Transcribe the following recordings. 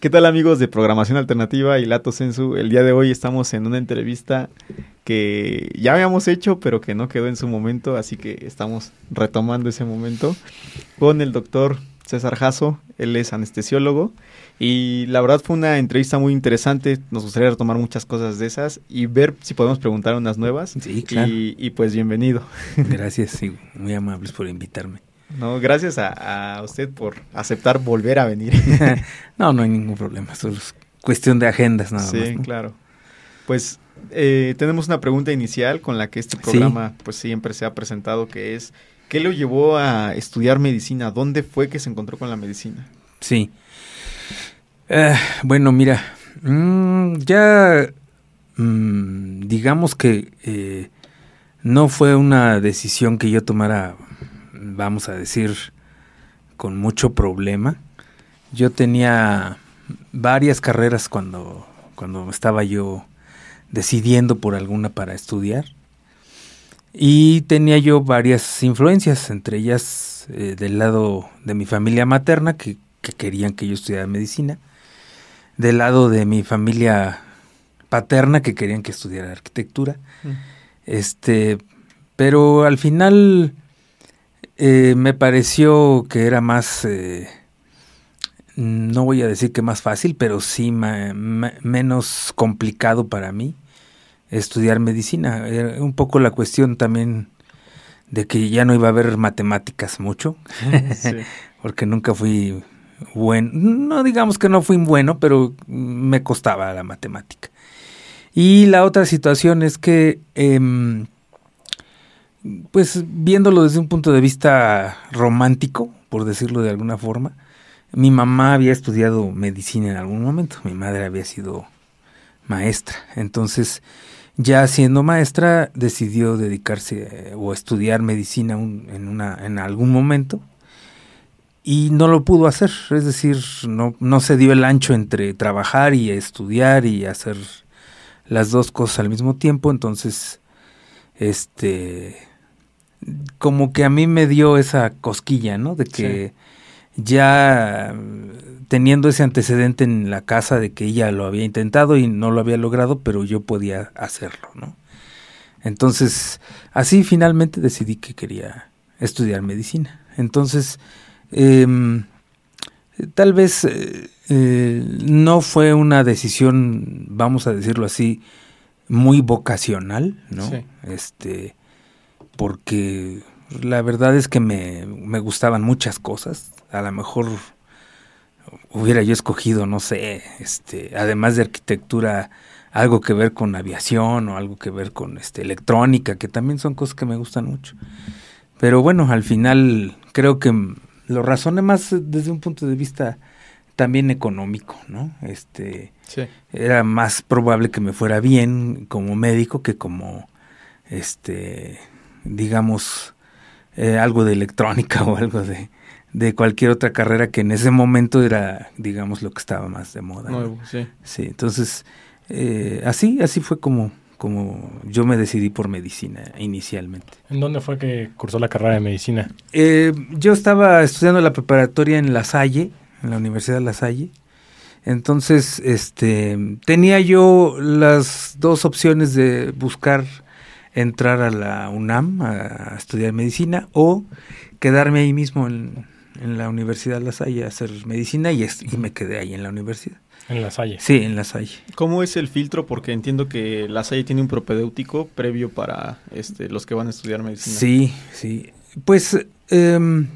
¿Qué tal amigos de Programación Alternativa y Lato Sensu? El día de hoy estamos en una entrevista que ya habíamos hecho, pero que no quedó en su momento, así que estamos retomando ese momento con el doctor César Jasso, él es anestesiólogo y la verdad fue una entrevista muy interesante, nos gustaría retomar muchas cosas de esas y ver si podemos preguntar unas nuevas. Sí, claro. Y, y pues bienvenido. Gracias, sí, muy amables por invitarme. No, gracias a, a, usted por aceptar volver a venir. no, no hay ningún problema. Eso es cuestión de agendas nada sí, más. Sí, ¿no? claro. Pues eh, tenemos una pregunta inicial con la que este programa sí. pues siempre se ha presentado, que es ¿qué lo llevó a estudiar medicina? ¿Dónde fue que se encontró con la medicina? Sí. Uh, bueno, mira, mmm, ya mmm, digamos que eh, no fue una decisión que yo tomara vamos a decir, con mucho problema. Yo tenía varias carreras cuando, cuando estaba yo decidiendo por alguna para estudiar. Y tenía yo varias influencias, entre ellas eh, del lado de mi familia materna, que, que, querían que yo estudiara medicina, del lado de mi familia paterna, que querían que estudiara arquitectura. Mm. Este, pero al final eh, me pareció que era más, eh, no voy a decir que más fácil, pero sí ma, ma, menos complicado para mí estudiar medicina. Era un poco la cuestión también de que ya no iba a haber matemáticas mucho, sí. porque nunca fui bueno, no digamos que no fui bueno, pero me costaba la matemática. Y la otra situación es que... Eh, pues viéndolo desde un punto de vista romántico, por decirlo de alguna forma, mi mamá había estudiado medicina en algún momento, mi madre había sido maestra, entonces ya siendo maestra decidió dedicarse o estudiar medicina en, una, en algún momento y no lo pudo hacer, es decir, no, no se dio el ancho entre trabajar y estudiar y hacer las dos cosas al mismo tiempo, entonces este como que a mí me dio esa cosquilla, ¿no? De que. Ya teniendo ese antecedente en la casa de que ella lo había intentado y no lo había logrado, pero yo podía hacerlo, ¿no? Entonces, así finalmente decidí que quería estudiar medicina. Entonces, eh, tal vez eh, eh, no fue una decisión, vamos a decirlo así, muy vocacional, ¿no? Sí. Este, porque la verdad es que me, me, gustaban muchas cosas. A lo mejor hubiera yo escogido, no sé, este, además de arquitectura, algo que ver con aviación o algo que ver con este, electrónica, que también son cosas que me gustan mucho. Pero bueno, al final creo que lo razoné más desde un punto de vista también económico, ¿no? Este, sí. era más probable que me fuera bien como médico que como este digamos, eh, algo de electrónica o algo de, de, cualquier otra carrera que en ese momento era, digamos, lo que estaba más de moda. Nuevo, ¿no? sí. Sí, entonces, eh, así, así fue como, como yo me decidí por medicina inicialmente. ¿En dónde fue que cursó la carrera de medicina? Eh, yo estaba estudiando la preparatoria en La Salle, en la Universidad de La Salle. Entonces, este, tenía yo las dos opciones de buscar entrar a la UNAM a estudiar medicina o quedarme ahí mismo en, en la Universidad de La Salle a hacer medicina y, es, y, me quedé ahí en la universidad. ¿En La Salle? Sí, en La Salle. ¿Cómo es el filtro? Porque entiendo que La Salle tiene un propedéutico previo para este, los que van a estudiar medicina. Sí, sí. Pues... Eh,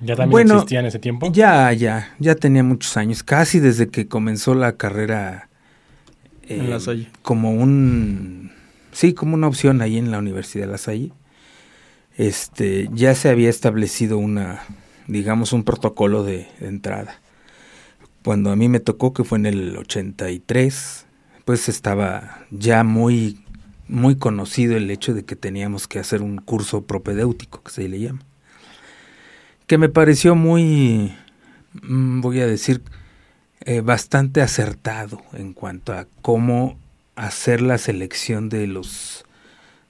¿Ya también bueno, existía en ese tiempo? Ya, ya, ya tenía muchos años, casi desde que comenzó la carrera eh, en La Salle. como un sí, como una opción ahí en la Universidad de La Salle. Este, ya se había establecido una, digamos, un protocolo de, entrada. Cuando a mí me tocó, que fue en el 83, pues estaba ya muy, muy conocido el hecho de que teníamos que hacer un curso propedéutico, que se le llama. Que me pareció muy, mm, voy a decir, eh, bastante acertado en cuanto a cómo hacer la selección de los,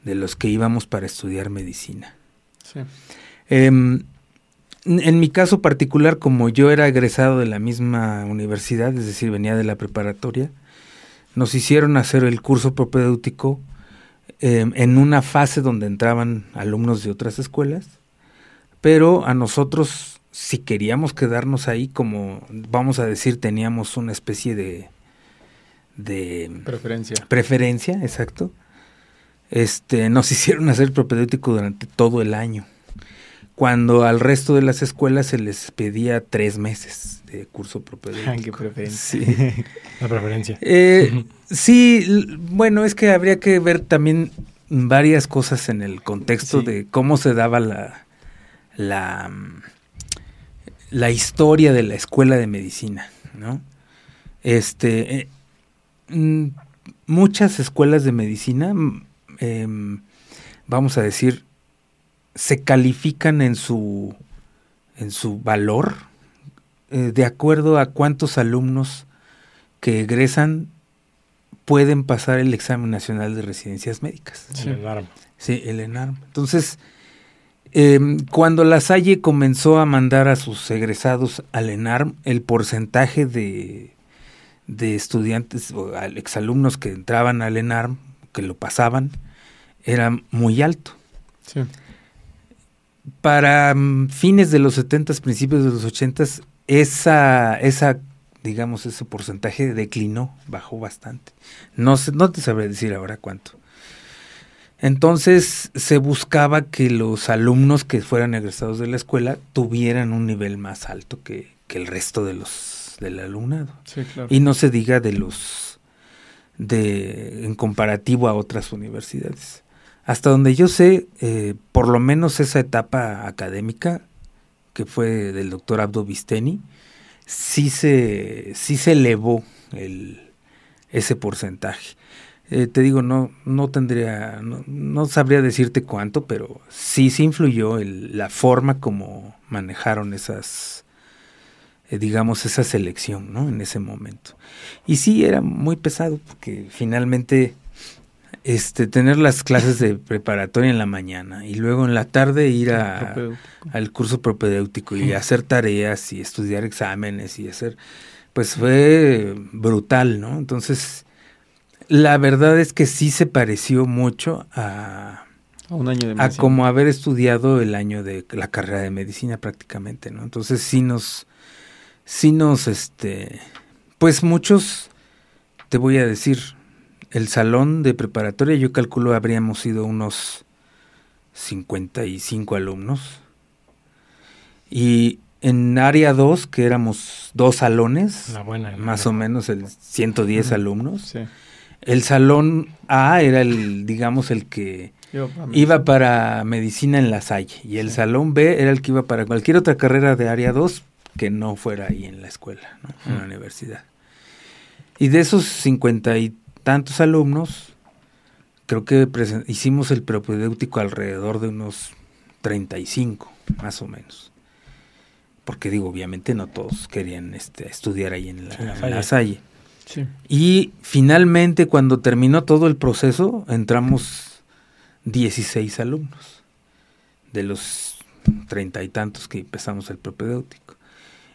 de los que íbamos para estudiar medicina. Em, en mi caso particular, como yo era egresado de la misma universidad, es decir, venía de la preparatoria, nos hicieron hacer el curso propedéutico em, en una fase donde entraban alumnos de otras escuelas, pero a nosotros, si queríamos quedarnos ahí, como vamos a decir, teníamos una especie de, de preferencia. Preferencia, exacto. Este, nos hicieron hacer propedéutico durante todo el año cuando al resto de las escuelas se les pedía tres meses de curso propedéutico. ¿Qué preferencia? Sí. La preferencia. Eh, sí, bueno, es que habría que ver también varias cosas en el contexto de cómo se daba la, la, la historia de la escuela de medicina, ¿no? Este, eh, mm, muchas escuelas de medicina, em, vamos a decir, se califican en su, en su valor eh, de acuerdo a cuántos alumnos que egresan pueden pasar el examen nacional de residencias médicas. El ENARM. Sí, el ENARM. Entonces, em, cuando la Salle comenzó a mandar a sus egresados al ENARM, el porcentaje de, de estudiantes o exalumnos que entraban al ENARM, que lo pasaban, era muy alto. Sí para mm, fines de los 70, principios de los 80, esa, esa, digamos, ese porcentaje declinó, bajó bastante. No, no te sabré decir ahora cuánto. Entonces se buscaba que los alumnos que fueran egresados de la escuela tuvieran un nivel más alto que, que el resto de los del alumnado. Y no se diga de los de en comparativo a otras universidades. Hasta donde yo sé, eh, por lo menos esa etapa académica, que fue del doctor Abdo Visteni, sí se, sí se elevó el, ese porcentaje. Eh, te digo, no, no tendría, no, sabría decirte cuánto, pero sí se influyó la forma como manejaron esas, eh, digamos, esa selección, ¿no? En ese momento. Y sí, era muy pesado, porque finalmente este, tener las clases de preparatoria en la mañana y luego en la tarde ir a, al curso propedéutico y hacer tareas y estudiar exámenes y hacer, pues fue brutal, ¿no? Entonces, la verdad es que sí se pareció mucho a, a un año de a como haber estudiado el año de la carrera de medicina prácticamente, ¿no? Entonces sí nos, sí nos, este, pues muchos, te voy a decir, el salón de preparatoria, yo calculo habríamos sido unos 55 alumnos. Y en área 2, que éramos dos salones, más o menos el 110 alumnos. El salón A era el, digamos, el que iba para medicina en la Salle. Y el salón B era el que iba para cualquier otra carrera de área 2 que no fuera ahí en la escuela, en la universidad. Y de esos 53 tantos alumnos, creo que hicimos el propedéutico alrededor de unos 35, más o menos. Porque digo, obviamente no todos querían este, estudiar ahí en la, Salle. Y finalmente, cuando terminó todo el proceso, entramos 16 alumnos de los treinta y tantos que empezamos el propedéutico.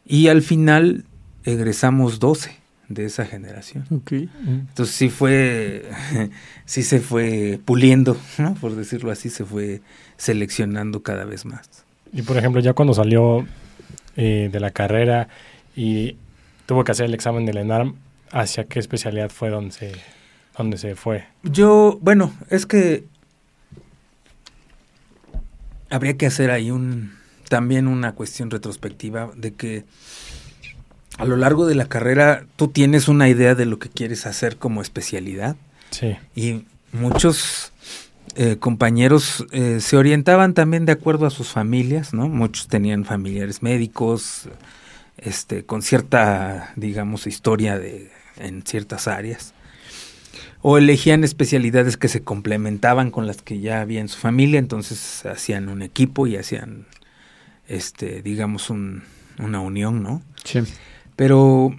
Y al final egresamos 12 de esa generación. Entonces sí fue, sí se fue puliendo, por decirlo así, se fue seleccionando cada vez más. Y por ejemplo, ya cuando salió eh, de la carrera y tuvo que hacer el examen del ENARM, ¿hacia qué especialidad fue donde se, donde se fue? Yo, bueno, es que habría que hacer ahí un también una cuestión retrospectiva de que a lo largo de la carrera tú tienes una idea de lo que quieres hacer como especialidad. Sí. Y muchos eh, compañeros eh, se orientaban también de acuerdo a sus familias, ¿no? Muchos tenían familiares médicos, este, con cierta, digamos, historia de, en ciertas áreas. O elegían especialidades que se complementaban con las que ya había en su familia, entonces hacían un equipo y hacían, este, digamos, un, una unión, ¿no? Sí. Pero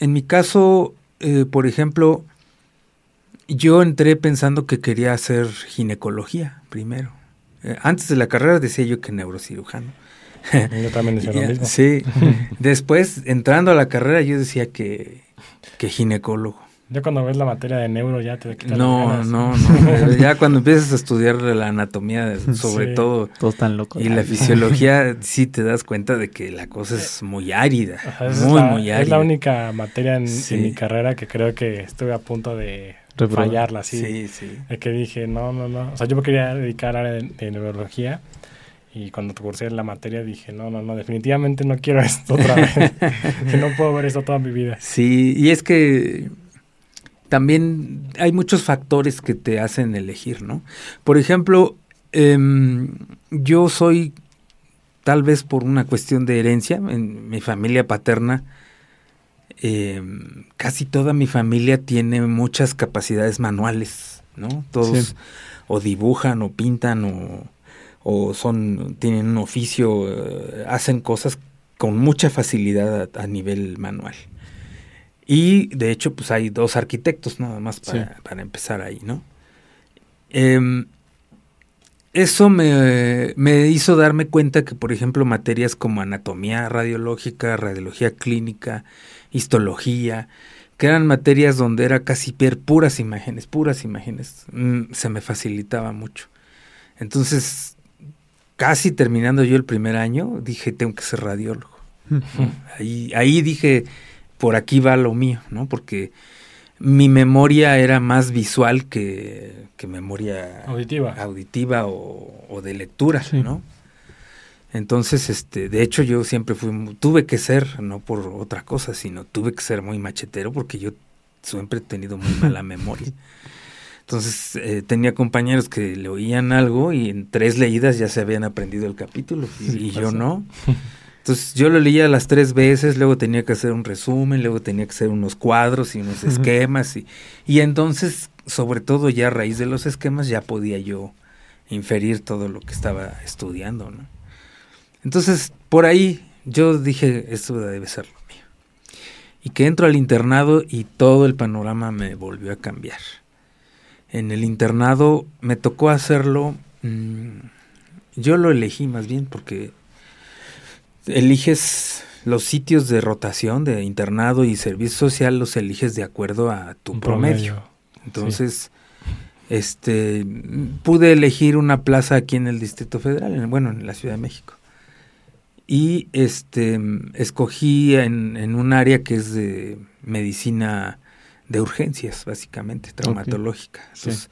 en mi caso, eh, por ejemplo, yo entré pensando que quería hacer ginecología primero. Eh, antes de la carrera decía yo que neurocirujano. Yo también decía lo mismo. Sí. Después, entrando a la carrera, yo decía que, que ginecólogo. Ya cuando ves la materia de neuro ya te quitan No, las no, no. Ya cuando empiezas a estudiar la anatomía, sobre Sí. todo, Todos tan locos. y la fisiología, sí te das cuenta de que la cosa es muy árida. Ajá, muy, es, la, muy es árida. la única materia en, Sí. en mi carrera que creo que estuve a punto de Reprobar. fallarla, sí. Sí, sí. De que dije, no, no, no. O sea, yo me quería dedicar a área de, de neurología y cuando cursé la materia dije, no, no, no, definitivamente no quiero esto otra vez. que no puedo ver esto toda mi vida. Sí, y es que también hay muchos factores que te hacen elegir, ¿no? Por ejemplo, em, yo soy, tal vez por una cuestión de herencia, en mi familia paterna, em, casi toda mi familia tiene muchas capacidades manuales, ¿no? Todos Sí. o dibujan o pintan o, o son tienen un oficio, eh, hacen cosas con mucha facilidad a, a nivel manual. Y de hecho, pues hay dos arquitectos nada más para, Sí. para empezar ahí, ¿no? Em, eso me, me hizo darme cuenta que, por ejemplo, materias como anatomía radiológica, radiología clínica, histología, que eran materias donde era casi ver puras imágenes, puras imágenes, mm, se me facilitaba mucho. Entonces, casi terminando yo el primer año, dije, tengo que ser radiólogo. Ahí, ahí dije, por aquí va lo mío, ¿no? Porque mi memoria era más visual que, que memoria Auditiva. auditiva o, o de lectura, Sí. ¿no? Entonces, este, de hecho, yo siempre fui, tuve que ser, no por otra cosa, sino tuve que ser muy machetero porque yo siempre he tenido muy mala memoria. Entonces, eh, tenía compañeros que le oían algo y en tres leídas ya se habían aprendido el capítulo y, Sí, y yo no. Entonces, yo lo leía las tres veces, luego tenía que hacer un resumen, luego tenía que hacer unos cuadros y unos esquemas y, y entonces, sobre todo ya a raíz de los esquemas, ya podía yo inferir todo lo que estaba estudiando, ¿no? Entonces, por ahí yo dije, esto debe ser lo mío. Y que entro al internado y todo el panorama me volvió a cambiar. En el internado me tocó hacerlo, mm, yo lo elegí más bien porque eliges los sitios de rotación de internado y servicio social, los eliges de acuerdo a tu promedio. Entonces, este, pude elegir una plaza aquí en el Distrito Federal, en- bueno, en la Ciudad de México. Y este, escogí en, en un área que es de medicina de urgencias, básicamente, traumatológica. Entonces,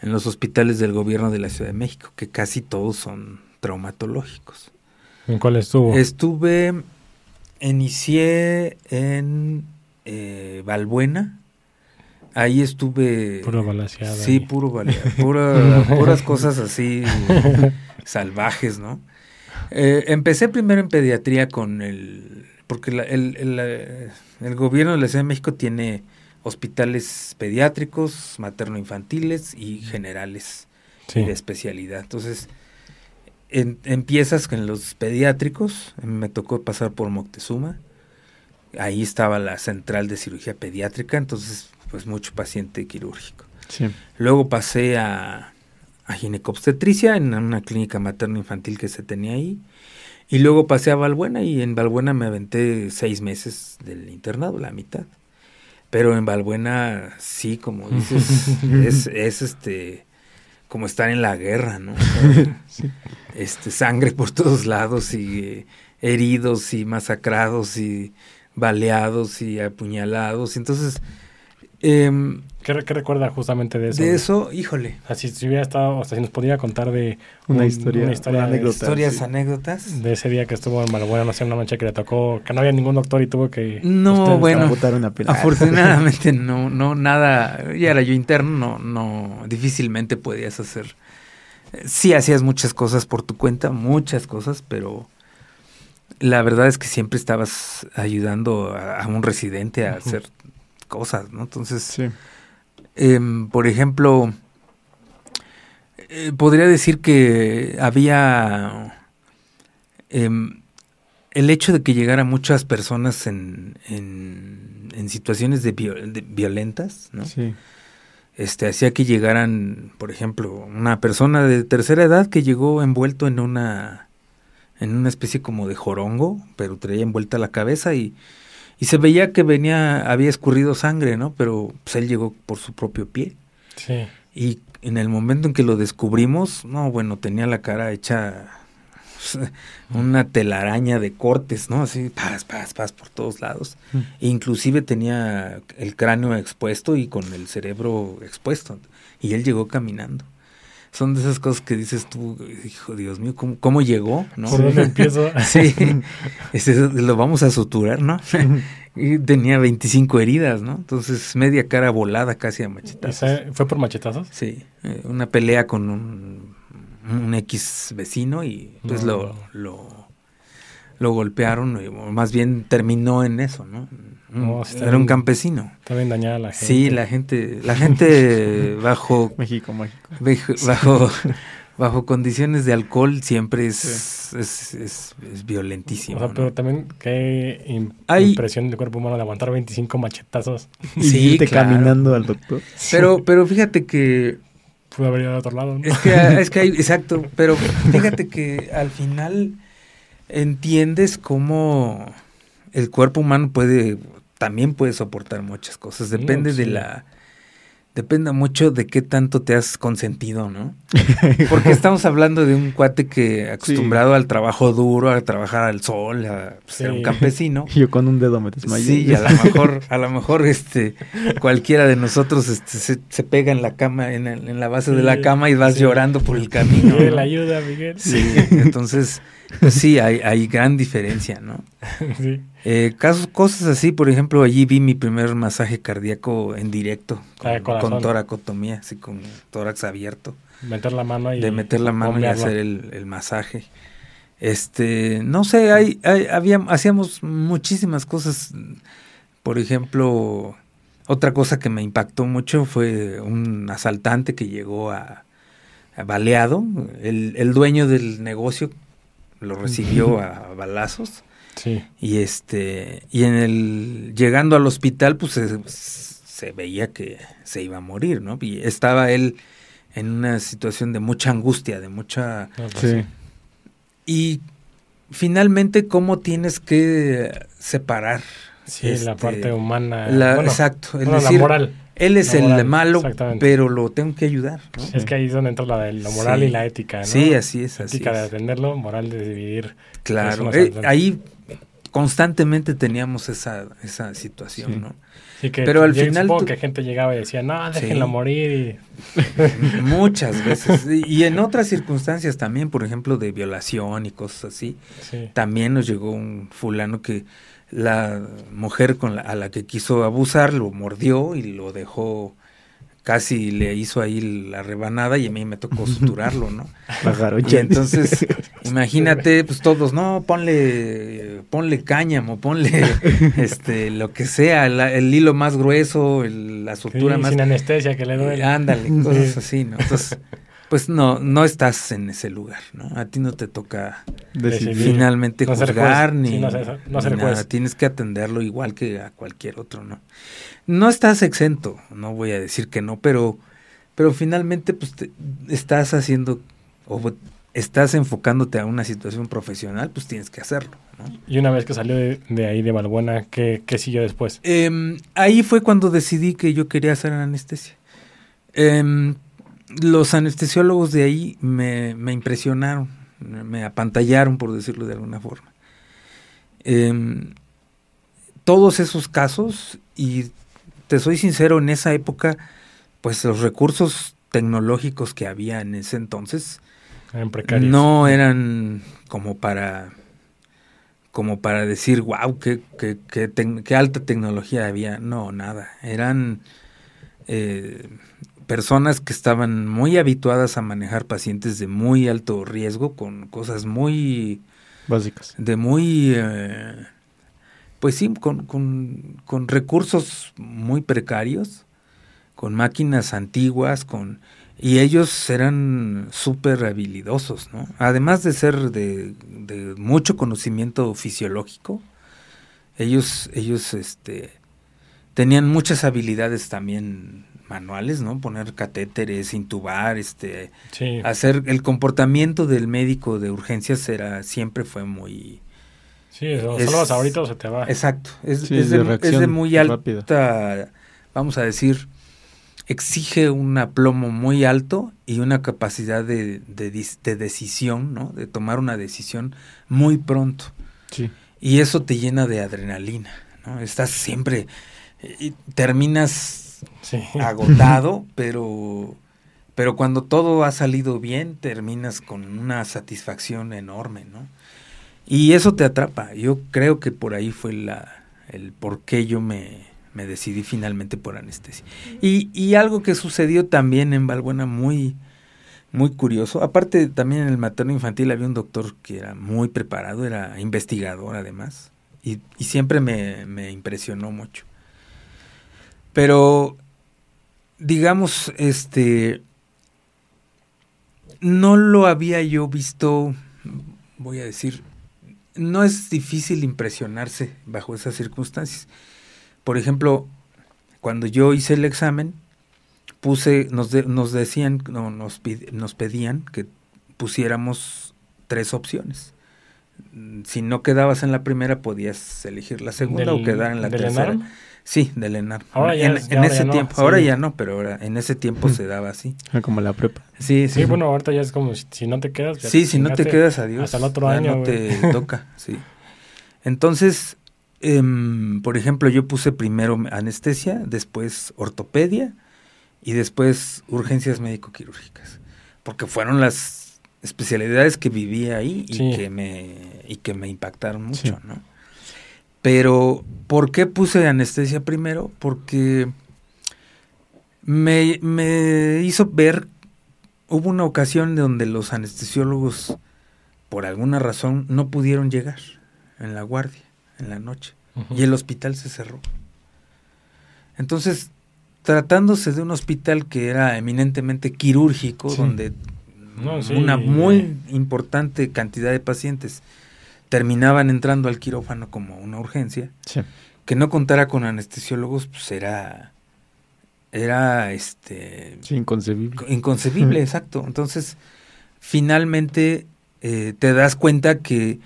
en los hospitales del gobierno de la Ciudad de México, que casi todos son traumatológicos. ¿En cuál estuvo? Estuve, inicié en eh, Valbuena. Ahí estuve. Puro balaseado Sí, ahí. puro baleado. pura- puras cosas así salvajes, ¿no? Eh, empecé primero en pediatría con el. Porque la- el, el, el gobierno de la Ciudad de México tiene hospitales pediátricos, materno-infantiles y generales Sí. y de especialidad. Entonces, en- empiezas con los pediátricos, me tocó pasar por Moctezuma, ahí estaba la central de cirugía pediátrica, entonces pues mucho paciente quirúrgico. Sí. Luego pasé a, a ginecobstetricia en una clínica materno-infantil que se tenía ahí. Y luego pasé a Valbuena y en Valbuena me aventé seis meses del internado, la mitad. Pero en Valbuena, sí, como dices, es, es este como estar en la guerra, ¿no? Sí. este, sangre por todos lados y eh, heridos y masacrados y baleados y apuñalados. Entonces, em, ¿Qué, re- qué recuerda justamente de eso? de eso, híjole, Así si hubiera estado, o sea, si nos podría contar de Una un- historia, una historia una de- anécdota. historias, sí. anécdotas. de ese día que estuvo en Malbuena, no sé, una noche que le tocó, que no había ningún doctor y tuvo que... No, bueno. Botar una. Afortunadamente no, no, nada, ya era yo interno, no, no, difícilmente podías hacer. eh, Sí hacías muchas cosas por tu cuenta, muchas cosas, pero la verdad es que siempre estabas ayudando a, a un residente a hacer cosas, ¿no? Entonces, Sí. Em, por ejemplo, eh, podría decir que había em, el hecho de que llegara muchas personas en, en, en situaciones de, de, violentas, ¿no? Sí. Este, hacía que llegaran, por ejemplo, una persona de tercera edad que llegó envuelto en una en una especie como de jorongo, pero traía envuelta la cabeza y, y se veía que venía, había escurrido sangre, ¿no? Pero pues, él llegó por su propio pie. Sí. Y en el momento en que lo descubrimos, no, bueno, tenía la cara hecha una telaraña de cortes, ¿no? Así, paz, paz, paz por todos lados. Mm. E inclusive tenía el cráneo expuesto y con el cerebro expuesto. Y él llegó caminando. Son de esas cosas que dices tú, hijo, Dios mío, ¿cómo, cómo llegó? ¿no? ¿Por dónde empiezo? sí, ese, lo vamos a suturar, ¿no? y tenía 25 heridas, ¿no? Entonces, media cara volada casi a machetazos. ¿Esa ¿Fue por machetazos? Sí, eh, una pelea con un, un X vecino y pues No. lo, lo, lo golpearon, y, o más bien terminó en eso, ¿no? No, está era un campesino. Está bien dañada la gente. Sí, la gente, la gente bajo, México, México. bajo, bajo, bajo condiciones de alcohol siempre es, es, es, es violentísimo. O sea, ¿no? pero también qué Hay- impresión del cuerpo humano de aguantar 25 machetazos. Y Sí, irte claro. caminando al doctor. Pero, pero fíjate que Pudo haber ido a otro lado, ¿no? Es que, es que hay, exacto, pero fíjate que al final entiendes cómo el cuerpo humano puede, también puede soportar muchas cosas. Depende de sí. la, depende mucho de qué tanto te has consentido, ¿no? Porque estamos hablando de un cuate que acostumbrado al trabajo duro, a trabajar al sol, a ser un campesino. Yo con un dedo me desmayé. Sí, y a lo mejor, a lo mejor este, cualquiera de nosotros este, se, se pega en la cama, en, en la base de la cama y vas llorando por el camino. Miguel, ¿no? ayuda, Miguel. Sí, entonces, pues sí, hay, hay gran diferencia, ¿no? sí. Eh, casos, cosas así, por ejemplo, allí vi mi primer masaje cardíaco en directo, Ah, con, corazón. con toracotomía, así con tórax abierto, Meter la mano y... de meter la mano y hacer el, el masaje. Este, no sé, hay, hay- había, hacíamos muchísimas cosas. Por ejemplo, otra cosa que me impactó mucho fue un asaltante que llegó a, a baleado. El, el dueño del negocio lo recibió a balazos. Sí. Y este, y en el, llegando al hospital, pues se, se veía que se iba a morir, ¿no? Y estaba él en una situación de mucha angustia, de mucha No, pues Sí. y finalmente, ¿cómo tienes que separar? Sí, la este, parte humana. la- bueno, exacto, el bueno, decir, la moral. Él es el moral, malo, pero lo tengo que ayudar. ¿no? Es que ahí es donde entra la, moral Sí. y la ética, ¿no? Sí, así es, así Ética de atenderlo, moral de dividir. Claro, eh, ahí constantemente teníamos esa, esa situación, Sí. ¿no? Sí, que Pero al final Supongo tú- que gente llegaba y decía, no, déjenla Sí. morir. Muchas veces. Y en otras circunstancias también, por ejemplo, de violación y cosas así. También nos llegó un fulano que la mujer con la, a la que quiso abusar lo mordió y lo dejó, casi le hizo ahí la rebanada y a mí me tocó suturarlo, ¿no? Y entonces, imagínate, pues todos, no, ponle, ponle cáñamo, ponle este, lo que sea, la- el hilo más grueso, el- la Sí, sutura más sin anestesia que le duele. Ándale, cosas Sí. así, ¿no? Entonces, pues no, no estás en ese lugar, ¿no? A ti no te toca Decidir. Finalmente No juzgar ni, sí, no ser- no ni ser nada. Tienes que atenderlo igual que a cualquier otro, ¿no? No estás exento, no voy a decir que no, pero, pero finalmente pues te- estás haciendo o estás enfocándote a una situación profesional, pues tienes que hacerlo, ¿no? Y una vez que salió de, de ahí de Balbuena, ¿qué, qué siguió después? Em, ahí fue cuando decidí que yo quería hacer anestesia. Em, los anestesiólogos de ahí me, me impresionaron, me apantallaron, por decirlo de alguna forma. Em, todos esos casos, y te soy sincero, en esa época, pues los recursos tecnológicos que había en ese entonces En precarios. no eran como para como para decir, wow, qué, qué, qué tec- qué alta tecnología había. No, nada. Eran eh, personas que estaban muy habituadas a manejar pacientes de muy alto riesgo con cosas muy, Básicas. de muy, eh, pues sí, con, con, con recursos muy precarios, con máquinas antiguas, con Y ellos eran súper habilidosos, ¿no? Además de ser de, de, mucho conocimiento fisiológico, ellos, ellos este, tenían muchas habilidades también manuales, ¿no? Poner catéteres, intubar, este, hacer el comportamiento del médico de urgencias era siempre fue muy Sí, solo vas ahorita o se te va. Exacto, es, de, muy alta, vamos a decir, exige un aplomo muy alto y una capacidad de, de, decisión, ¿no? De tomar una decisión muy pronto. Sí. Y eso te llena de adrenalina, ¿no? Estás siempre, y terminas agotado, pero, pero cuando todo ha salido bien, terminas con una satisfacción enorme, ¿no? Y eso te atrapa. Yo creo que por ahí fue la, el por qué yo me, me decidí finalmente por anestesia. Y, y, algo que sucedió también en Valbuena muy, muy curioso. Aparte, también en el materno infantil había un doctor que era muy preparado, era investigador además. Y, y siempre me, me impresionó mucho. Pero, digamos, este, no lo había yo visto, voy a decir, no es difícil impresionarse bajo esas circunstancias. Por ejemplo, cuando yo hice el examen, puse, nos, nos decían, no, nos, nos pedían que pusiéramos tres opciones. Si no quedabas en la primera, podías elegir la segunda o quedar en la tercera. Sí, de Lenar. Ahora ya en, ese tiempo, ahora ya no, pero ahora en ese tiempo se daba así. Ah, como la prepa. Sí, sí. Sí, bueno, ahorita ya es como si, no te quedas. sí, si no te quedas, adiós. Hasta el otro año. No te toca, sí. Entonces, em, por ejemplo, yo puse primero anestesia, después ortopedia y después urgencias médico-quirúrgicas. Porque fueron las especialidades que vivía ahí y, que, me, y que me impactaron mucho, ¿no? Pero, ¿por qué puse anestesia primero? Porque me, me hizo ver, hubo una ocasión donde los anestesiólogos, por alguna razón, no pudieron llegar en la guardia, en la noche, y el hospital se cerró. Entonces, tratándose de un hospital que era eminentemente quirúrgico, donde una muy importante cantidad de pacientes terminaban entrando al quirófano como una urgencia, que no contara con anestesiólogos, pues era, era este... inconcebible. Inconcebible, exacto. Entonces, finalmente eh, te das cuenta que,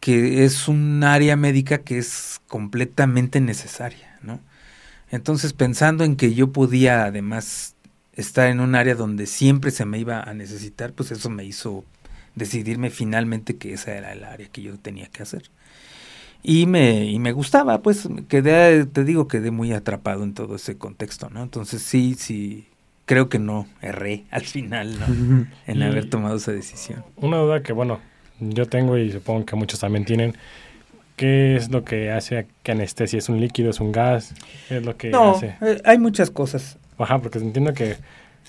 que es un área médica que es completamente necesaria, ¿no? Entonces, pensando en que yo podía además estar en un área donde siempre se me iba a necesitar, pues eso me hizo decidirme finalmente que esa era el área que yo tenía que hacer. Y me, y me gustaba, pues quedé, te digo, quedé muy atrapado en todo ese contexto, ¿no? Entonces sí, sí, creo que no erré al final, ¿no? en haber tomado esa decisión. Una duda que, bueno, yo tengo y supongo que muchos también tienen, ¿qué es lo que hace que anestesia? ¿Es un líquido, es un gas? ¿Qué es lo que no, hace? Eh, hay muchas cosas. Ajá, porque entiendo que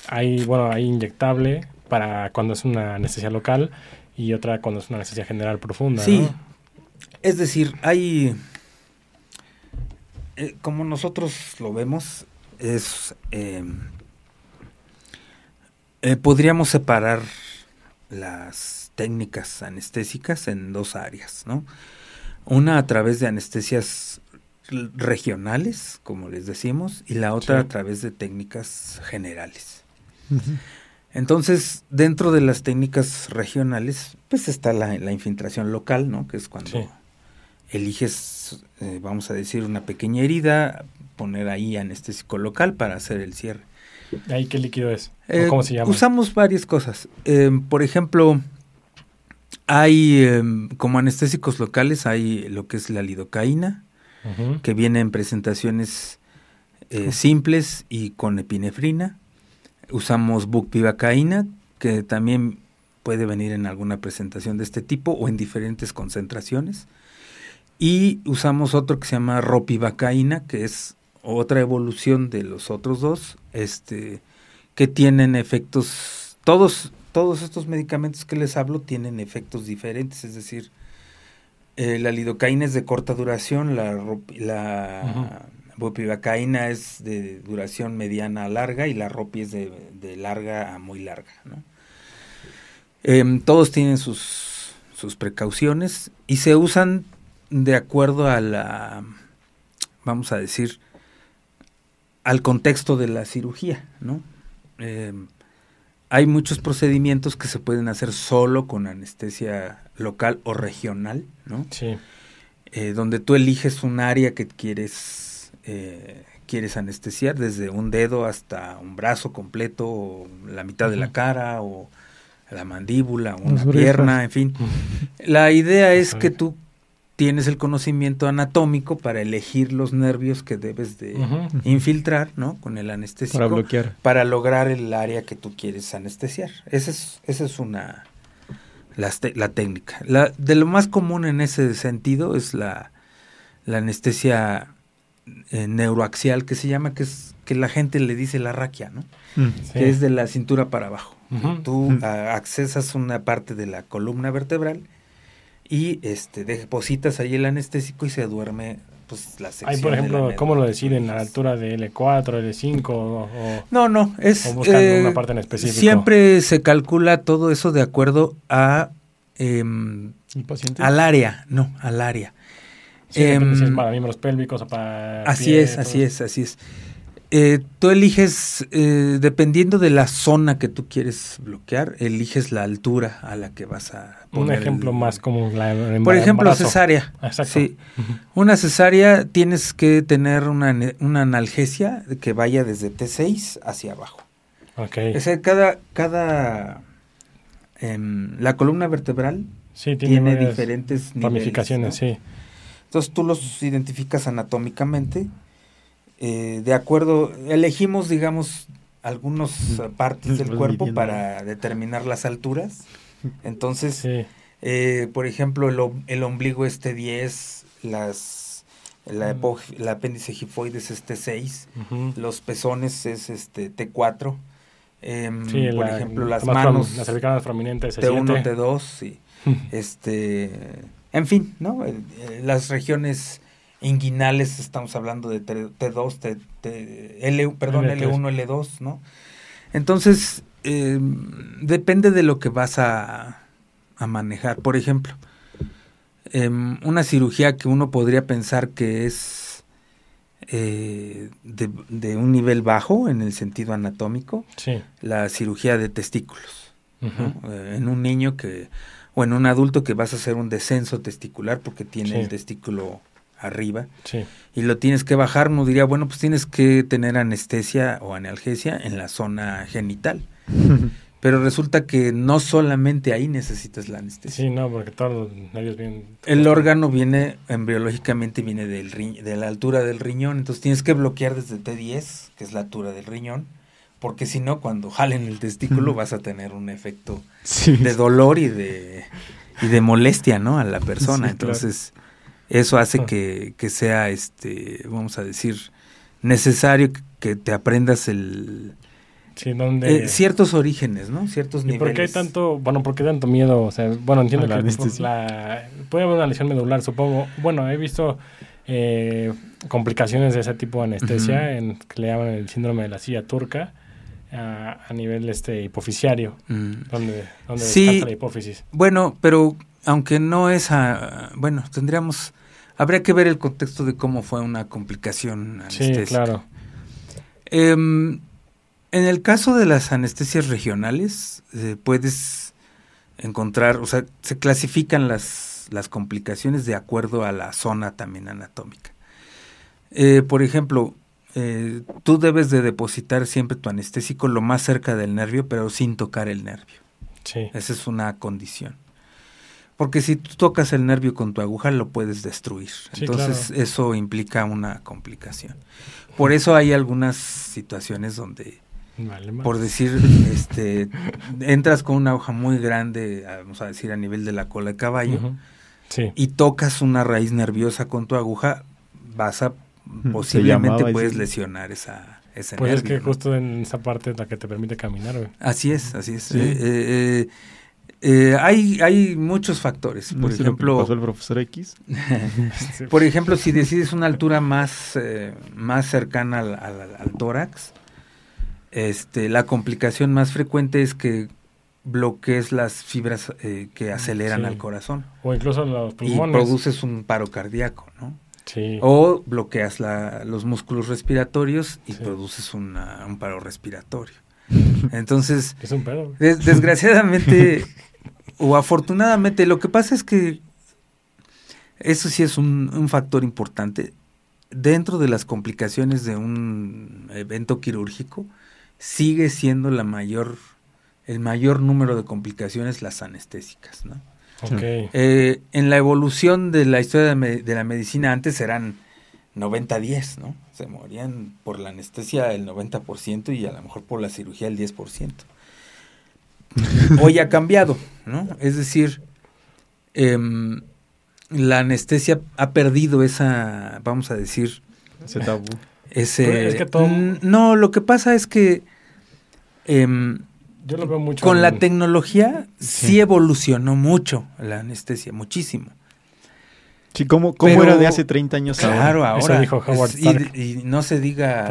hay, bueno, hay inyectable, para cuando es una anestesia local y otra cuando es una anestesia general profunda. Sí, es decir, hay, eh, como nosotros lo vemos, es, em, eh, podríamos separar las técnicas anestésicas en dos áreas, ¿no? Una a través de anestesias regionales, como les decimos, y la otra a través de técnicas generales. Entonces, dentro de las técnicas regionales, pues está la, infiltración local, ¿no? Que es cuando eliges, eh, vamos a decir, una pequeña herida, poner ahí anestésico local para hacer el cierre. ¿Ahí qué líquido es? Eh, ¿Cómo se llama? Usamos varias cosas. Em, por ejemplo, hay em, como anestésicos locales, hay lo que es la lidocaína, que viene en presentaciones eh, simples y con epinefrina Usamos bupivacaína, que también puede venir en alguna presentación de este tipo o en diferentes concentraciones. Y usamos otro que se llama ropivacaína, que es otra evolución de los otros dos, este, que tienen efectos, todos, todos estos medicamentos que les hablo tienen efectos diferentes, es decir, eh, la lidocaína es de corta duración, la bupivacaína es de duración mediana a larga y la ropi es de, larga a muy larga. ¿no? Em, todos tienen sus, sus precauciones y se usan de acuerdo a la, vamos a decir, al contexto de la cirugía, ¿no? Em, hay muchos procedimientos que se pueden hacer solo con anestesia local o regional, ¿no? Sí. Eh, donde tú eliges un área que quieres, eh, quieres anestesiar, desde un dedo hasta un brazo completo, o la mitad de la cara, o la mandíbula, una pierna, en fin. La idea es que tú tienes el conocimiento anatómico para elegir los nervios que debes de infiltrar, ¿no? Con el anestésico. Para bloquear. Para lograr el área que tú quieres anestesiar. Esa es, esa es una... La, la técnica. La, de lo más común en ese sentido es la, la anestesia eh, neuroaxial que se llama, que es que la gente le dice la raquia, ¿no? Mm. Que es de la cintura para abajo. Tú mm. accesas una parte de la columna vertebral y este depositas ahí el anestésico y se duerme pues la sección. Hay, por ejemplo, ¿cómo lo deciden? ¿A la altura de L4, L5? O, no, no, es... O buscan eh, una parte en específico. Siempre se calcula todo eso de acuerdo a... Em, al área, no, al área. Sí, si es em, para miembros pélvicos o para... Así es, así es, así es. Eh, tú eliges, eh, dependiendo de la zona que tú quieres bloquear, eliges la altura a la que vas a poner. Un ejemplo más común. Por ejemplo, cesárea. Exacto. Una cesárea tienes que tener una, analgesia que vaya desde T6 hacia abajo. Ok. O sea, cada, cada em, la columna vertebral tiene, diferentes ramificaciones, sí. Entonces tú los identificas anatómicamente eh, de acuerdo, elegimos, digamos, algunas partes del cuerpo para determinar las alturas. Entonces, eh, por ejemplo, el, el, ombligo es T10, las, la, mm. apéndice gifoides es T6, los pezones es este T4. Em, por ejemplo, las manos. Las cervicanas prominentes T1, T2, sí. este, en fin, ¿no? las regiones inguinales, estamos hablando de T2, T, L, perdón, L1, L2, ¿no? Entonces, em, depende de lo que vas a, a manejar. Por ejemplo, em, una cirugía que uno podría pensar que es eh, de, un nivel bajo en el sentido anatómico, la cirugía de testículos. Eh, en un niño que, o en un adulto que vas a hacer un descenso testicular porque tiene el testículo arriba y lo tienes que bajar, uno diría, bueno, pues tienes que tener anestesia o analgesia en la zona genital. Pero resulta que no solamente ahí necesitas la anestesia. Sí, no, porque todos los nervios vienen... El órgano viene, embriológicamente viene del de la altura del riñón, entonces tienes que bloquear desde T10, que es la altura del riñón, porque si no, cuando jalen el testículo vas a tener un efecto de dolor y de, y de molestia, ¿no? A la persona. entonces... Eso hace ah. que, sea, este, vamos a decir, necesario que te aprendas el... Eh, ciertos orígenes, ¿no? Ciertos niveles. ¿Por qué hay tanto, bueno, por qué tanto miedo? O sea, bueno, entiendo que la, puede haber una lesión medular, supongo. Bueno, he visto eh, complicaciones de ese tipo de anestesia en que le llaman el síndrome de la silla turca a, nivel este hipoficiario, mm. donde, donde sí, la hipófisis. Bueno, pero aunque no es a, bueno, tendríamos Habría que ver el contexto de cómo fue una complicación anestésica. Sí, claro. Em, en el caso de las anestesias regionales, eh, puedes encontrar, o sea, se clasifican las, las complicaciones de acuerdo a la zona también anatómica. Eh, por ejemplo, eh, tú debes de depositar siempre tu anestésico lo más cerca del nervio, pero sin tocar el nervio. Sí. Esa es una condición. Porque si tú tocas el nervio con tu aguja lo puedes destruir. Entonces eso implica una complicación. Por eso hay algunas situaciones donde, por decir, este, entras con una aguja muy grande, vamos a decir a nivel de la cola de caballo, y tocas una raíz nerviosa con tu aguja, vas a posiblemente puedes lesionar esa, ese pues es que justo en esa parte es la que te permite caminar. Así es, así es. Eh, eh, Eh, hay, hay muchos factores. Por ejemplo, pasó el profesor X? por ejemplo, si decides una altura más, eh, más cercana al, al, tórax, este, la complicación más frecuente es que bloquees las fibras eh, que aceleran al corazón. O incluso los pulmones. Y produces un paro cardíaco, ¿no? Sí. O bloqueas la, los músculos respiratorios y produces una, un paro respiratorio. Entonces, es un desgraciadamente o afortunadamente, lo que pasa es que eso sí es un, factor importante. Dentro de las complicaciones de un evento quirúrgico, sigue siendo la mayor, el mayor número de complicaciones las anestésicas, ¿no? Eh, en la evolución de la historia de, de la medicina antes eran 90-10, ¿no? Se morían por la anestesia el 90% y a lo mejor por la cirugía el 10%. Hoy ha cambiado, ¿no? Es decir, em, la anestesia ha perdido esa, vamos a decir... Ese tabú. Ese, No, lo que pasa es que... Em, Yo lo veo mucho con la tecnología sí. evolucionó mucho la anestesia, muchísimo. Sí, ¿cómo, cómo era de hace 30 años claro, ahora? dijo Howard y, no se diga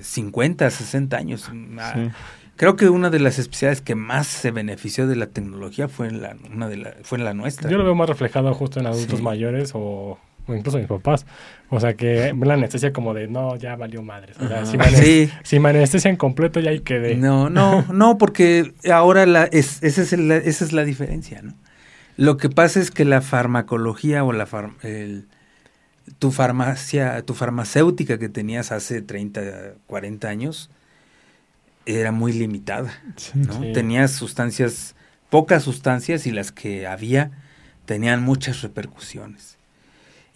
50, 60 eh, años. Ah, Creo que una de las especialidades que más se benefició de la tecnología fue en la, una de la, fue en la nuestra. Yo lo veo más reflejado justo en adultos mayores o, incluso en mis papás. O sea, que la anestesia como de, no, ya valió madres. O sea, si, me sí. si me anestesian completo ya ahí quedé. No, no, no, porque ahora la, es, esa, es esa es la diferencia, ¿no? Lo que pasa es que la farmacología o la tu farmacia, tu farmacéutica que tenías hace 30, 40 años, era muy limitada. ¿no? Tenía sustancias, pocas sustancias y las que había tenían muchas repercusiones.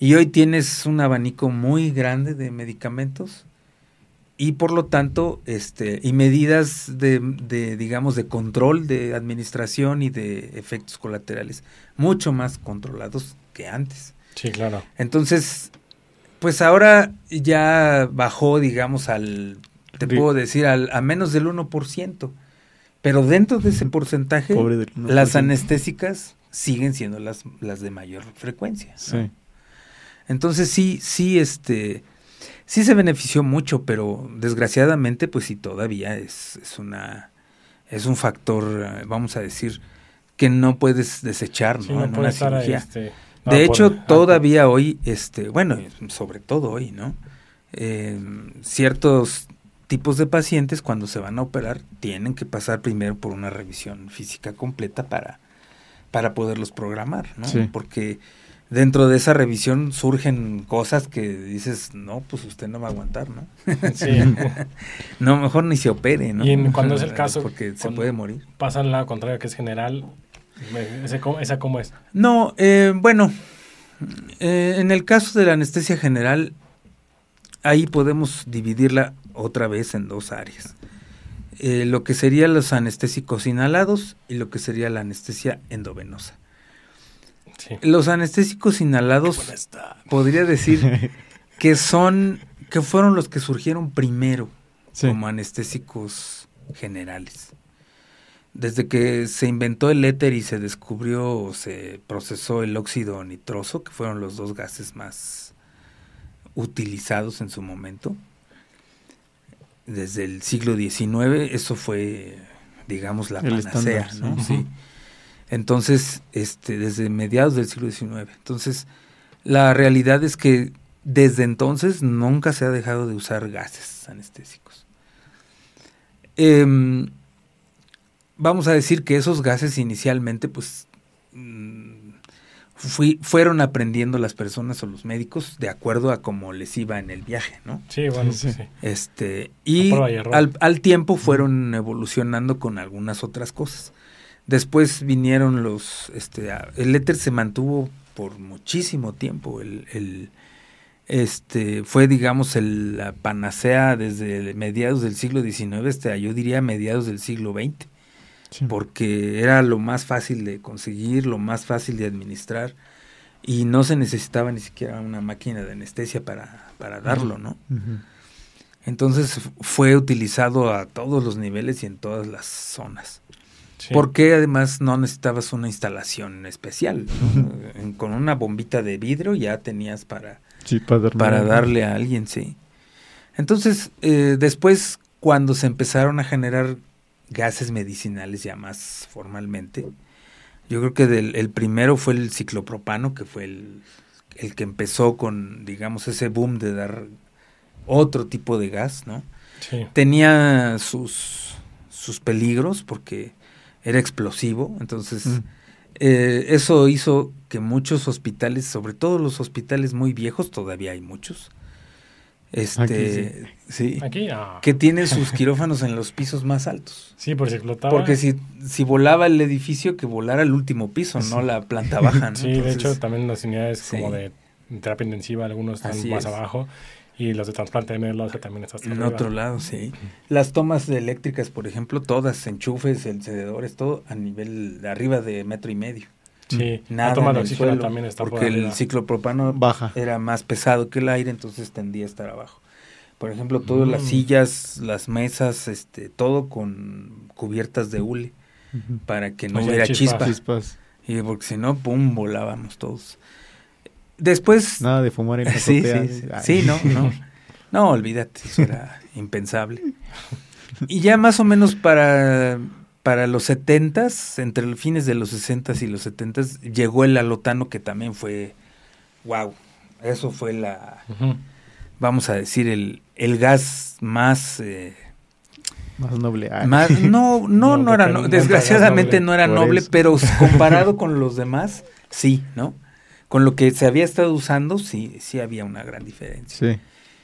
Y hoy tienes un abanico muy grande de medicamentos y por lo tanto, este, y medidas de, de, digamos, de control de administración y de efectos colaterales mucho más controlados que antes. Sí, claro. Entonces, pues ahora ya bajó, digamos, al te puedo decir, al, a menos del 1%. Pero dentro de ese porcentaje, las anestésicas siguen siendo las, las de mayor frecuencia. Entonces sí, sí, este, sí se benefició mucho, pero desgraciadamente, pues sí, todavía es, es una, es un factor, eh, vamos a decir, que no puedes desechar, ¿no? en una cirugía. Este, de hecho, todavía hoy, este, bueno, sobre todo hoy, ¿no? Eh, ciertos tipos de pacientes cuando se van a operar tienen que pasar primero por una revisión física completa para, para poderlos programar, ¿no? Porque dentro de esa revisión surgen cosas que dices, no, pues usted no va a aguantar, ¿no? Sí. no, mejor ni se opere, ¿no? Y cuando es el caso... Porque se puede morir. Pasa al lado contrario, que es general, ¿esa cómo es? No, eh, bueno, eh, en el caso de la anestesia general, ahí podemos dividirla otra vez en dos áreas. Eh, lo que serían los anestésicos inhalados y lo que sería la anestesia endovenosa. Los anestésicos inhalados podría decir que son que fueron los que surgieron primero como anestésicos generales. Desde que se inventó el éter y se descubrió o se procesó el óxido nitroso, que fueron los dos gases más utilizados en su momento, desde el siglo XIX, eso fue, digamos, la panacea, ¿no? Sí. Entonces, este, desde mediados del siglo XIX. Entonces, la realidad es que desde entonces nunca se ha dejado de usar gases anestésicos. Em, vamos a decir que esos gases inicialmente, pues, mm, fueron aprendiendo las personas o los médicos de acuerdo a cómo les iba en el viaje, ¿no? Sí, bueno, sí. Este, y al, tiempo fueron evolucionando con algunas otras cosas. Después vinieron los, este, el éter se mantuvo por muchísimo tiempo, el, este, fue digamos el, la panacea desde mediados del siglo XIX hasta yo diría mediados del siglo XX porque era lo más fácil de conseguir, lo más fácil de administrar y no se necesitaba ni siquiera una máquina de anestesia para, para darlo, ¿no? Entonces fue utilizado a todos los niveles y en todas las zonas. Porque además no necesitabas una instalación especial. Con una bombita de vidrio ya tenías para, para, darle, a alguien, sí. Entonces, eh, después, cuando se empezaron a generar gases medicinales ya más formalmente, yo creo que el primero fue el ciclopropano, que fue el, el que empezó con, digamos, ese boom de dar otro tipo de gas, ¿no? Tenía sus, sus peligros porque era explosivo, entonces mm. eh, eso hizo que muchos hospitales, sobre todo los hospitales muy viejos, todavía hay muchos, este, sí, que tienen sus quirófanos en los pisos más altos. Sí, por si explotaba. Porque si, si volaba el edificio, que volara al último piso, no la planta baja. Sí, de hecho, también las unidades como de terapia intensiva, algunos están más abajo. Y los de trasplante de medio también están En otro lado, sí. Las tomas eléctricas, por ejemplo, todas, enchufes, encendedores, todo a nivel de arriba de metro y medio. Sí, Nada la toma de oxígeno también está Porque el ciclopropano Baja. era más pesado que el aire, entonces tendía a estar abajo. Por ejemplo, todas las mm. sillas, las mesas, este, todo con cubiertas de hule para que no hubiera chispas. Y porque si no, pum, volábamos todos. Después... Nada de fumar en la sí, sí, no, no. No, olvídate, eso era impensable. Y ya más o menos para, para los setentas, entre los fines de los sesentas y los setentas, llegó el alotano que también fue, wow, eso fue la, vamos a decir, el, el gas más... Eh, más noble. No, no, no, era, desgraciadamente no era noble, pero comparado con los demás, sí, ¿no? Con lo que se había estado usando, sí, sí había una gran diferencia. Sí.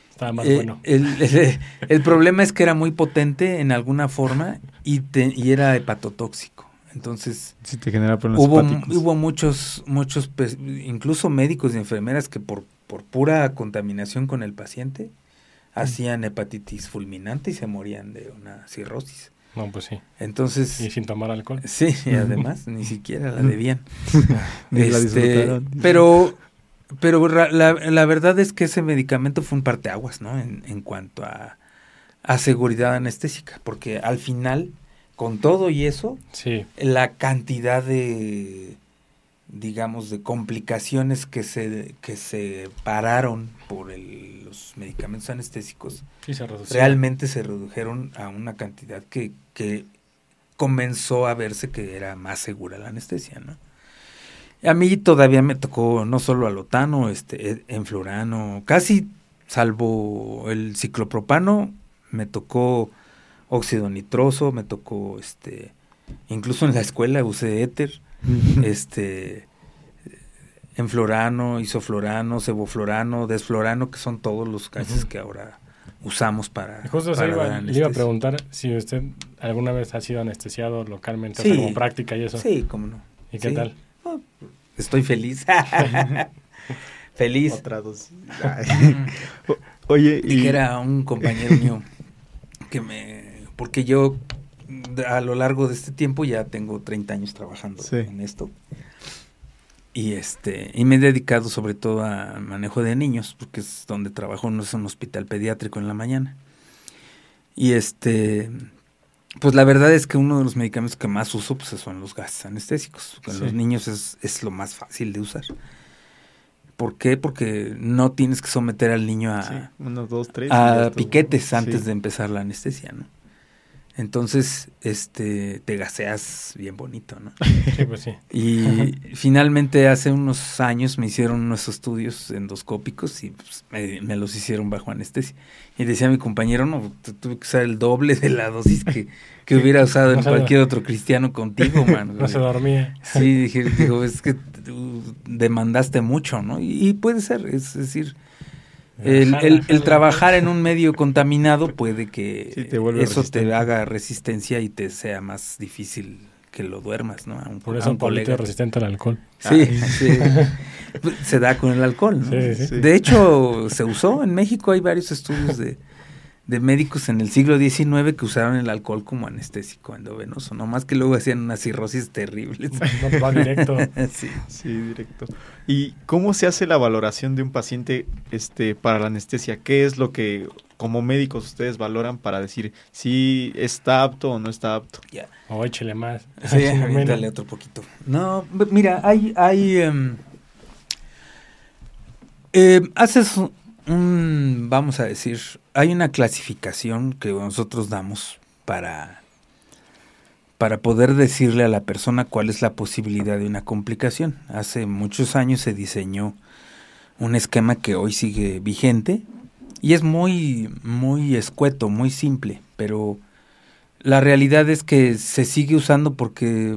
Estaba más eh, bueno. El, problema es que era muy potente en alguna forma y, y era hepatotóxico. Entonces, sí te genera hubo, hubo muchos, muchos, incluso médicos y enfermeras que por, por pura contaminación con el paciente mm. hacían hepatitis fulminante y se morían de una cirrosis. No, pues sí. Entonces. Y sin tomar alcohol. Sí, y además ni siquiera la debían. este, pero, pero la, la, verdad es que ese medicamento fue un parteaguas, ¿no? En, en cuanto a, a seguridad anestésica, porque al final, con todo y eso, sí. la cantidad de digamos, de complicaciones que se, que se pararon por los medicamentos anestésicos, realmente se redujeron a una cantidad que, que comenzó a verse que era más segura la anestesia, ¿no? A mí todavía me tocó no solo alotano, este, enflorano, casi salvo el ciclopropano, me tocó óxido nitroso, me tocó este, incluso en la escuela usé éter, este enflorano, isoflorano, ceboflorano, desflorano, que son todos los gases que ahora usamos para. Justo iba, le iba a preguntar si usted alguna vez ha sido anestesiado localmente, como práctica y eso. Sí, cómo no. ¿Y qué tal? Oh, estoy feliz. feliz. Otra dos. Oye, y... era un compañero mío que me. Porque yo a lo largo de este tiempo ya tengo 30 años trabajando en esto. Y este, y me he dedicado sobre todo a manejo de niños, porque es donde trabajo, no es un hospital pediátrico en la mañana. Y este, pues la verdad es que uno de los medicamentos que más uso pues son los gases anestésicos. Con los niños es, es lo más fácil de usar. ¿Por qué? Porque no tienes que someter al niño a, dos, tres, a piquetes antes de empezar la anestesia, ¿no? Entonces, este, te gaseas bien bonito, ¿no? Sí, pues sí. Y finalmente hace unos años me hicieron unos estudios endoscópicos y pues, me, los hicieron bajo anestesia. Y decía mi compañero, no, tuve que usar el doble de la dosis que, que hubiera usado en cualquier otro cristiano contigo, man. No se dormía. Sí, dije, digo, es que demandaste mucho, ¿no? Y, y puede ser, es decir el, el, trabajar en un medio contaminado puede que eso te haga resistencia y te sea más difícil que lo duermas, ¿no? Por eso un colega. resistente al alcohol. Sí, se da con el alcohol, ¿no? De hecho, se usó. En México, hay varios estudios de, de médicos en el siglo XIX que usaron el alcohol como anestésico endovenoso, no más que luego hacían unas cirrosis terribles. No, va directo. sí. sí, directo. ¿Y cómo se hace la valoración de un paciente este, para la anestesia? ¿Qué es lo que como médicos ustedes valoran para decir si está apto o no está apto. O échele más. Sí, dale otro poquito. No, mira, hay, hay, em, eh, haces un, vamos a decir, hay una clasificación que nosotros damos para, para poder decirle a la persona cuál es la posibilidad de una complicación. Hace muchos años se diseñó un esquema que hoy sigue vigente y es muy, muy escueto, muy simple, pero la realidad es que se sigue usando porque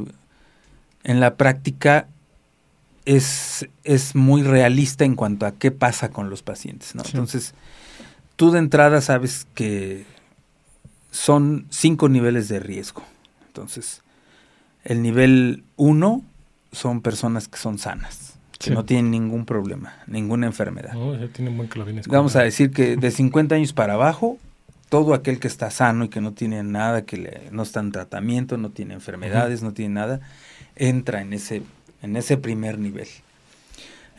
en la práctica es, es muy realista en cuanto a qué pasa con los pacientes. ¿no? Entonces, tú de entrada sabes que son cinco niveles de riesgo. Entonces, el nivel uno son personas que son sanas, que no tienen ningún problema, ninguna enfermedad. Vamos a decir que de 50 años para abajo, todo aquel que está sano y que no tiene nada, que le, no está en tratamiento, no tiene enfermedades, no tiene nada, entra en ese en ese primer nivel.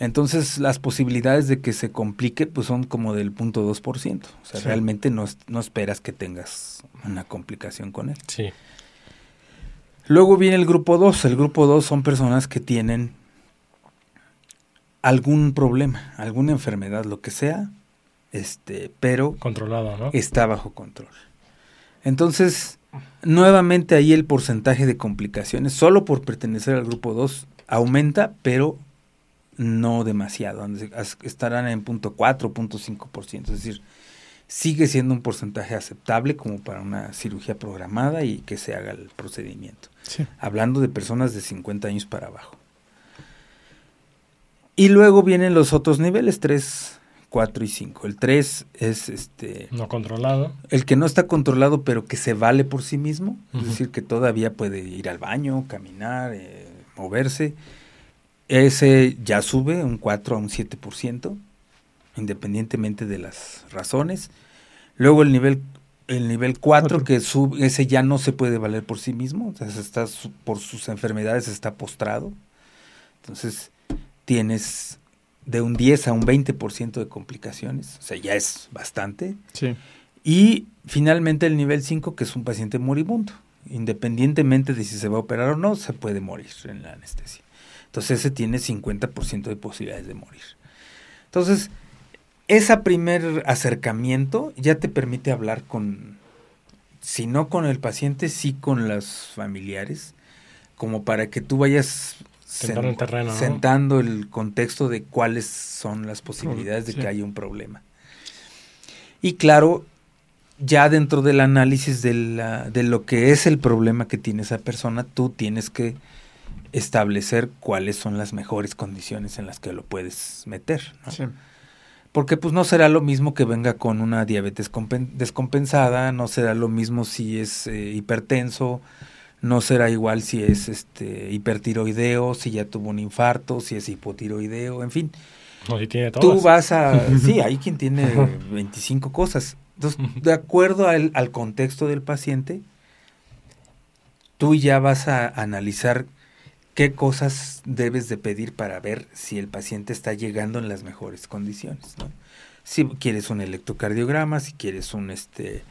Entonces las posibilidades de que se complique pues son como del punto 2%. O sea, realmente no, no, esperas que tengas una complicación con él. Sí. Luego viene el grupo 2. El grupo 2 son personas que tienen algún problema, alguna enfermedad, lo que sea, este, pero controlado, ¿no? Está bajo control. Entonces, nuevamente ahí el porcentaje de complicaciones, solo por pertenecer al grupo 2, aumenta, pero no demasiado. Estarán en punto 4, punto 5%. Es decir, sigue siendo un porcentaje aceptable como para una cirugía programada y que se haga el procedimiento. Hablando de personas de 50 años para abajo. Y luego vienen los otros niveles, 3, 4 y 5. El 3 es este... No controlado. El que no está controlado, pero que se vale por sí mismo. Es decir, que todavía puede ir al baño, caminar, eh, moverse. Ese ya sube un 4 a un 7%, independientemente de las razones. Luego el nivel el nivel 4 que sube, ese ya no se puede valer por sí mismo, o está por sus enfermedades está postrado. Entonces, tienes de un 10 a un 20% de complicaciones, o sea, ya es bastante. Sí. Y finalmente el nivel 5 que es un paciente moribundo independientemente de si se va a operar o no, se puede morir en la anestesia. Entonces ese tiene 50% de posibilidades de morir. Entonces, ese primer acercamiento ya te permite hablar con, si no con el paciente, sí con los familiares, como para que tú vayas sentando el contexto de cuáles son las posibilidades de que haya un problema. Y claro, ya dentro del análisis de, la, de lo que es el problema que tiene esa persona, tú tienes que establecer cuáles son las mejores condiciones en las que lo puedes meter. Porque pues no será lo mismo que venga con una diabetes descompensada, no será lo mismo si es eh, hipertenso, no será igual si es este hipertiroideo, si ya tuvo un infarto, si es hipotiroideo, en fin. Tú vas a... sí, hay quien tiene 25 cosas. Entonces, de acuerdo al, contexto del paciente, tú ya vas a analizar qué cosas debes de pedir para ver si el paciente está llegando en las mejores condiciones. Si quieres un electrocardiograma, si quieres un este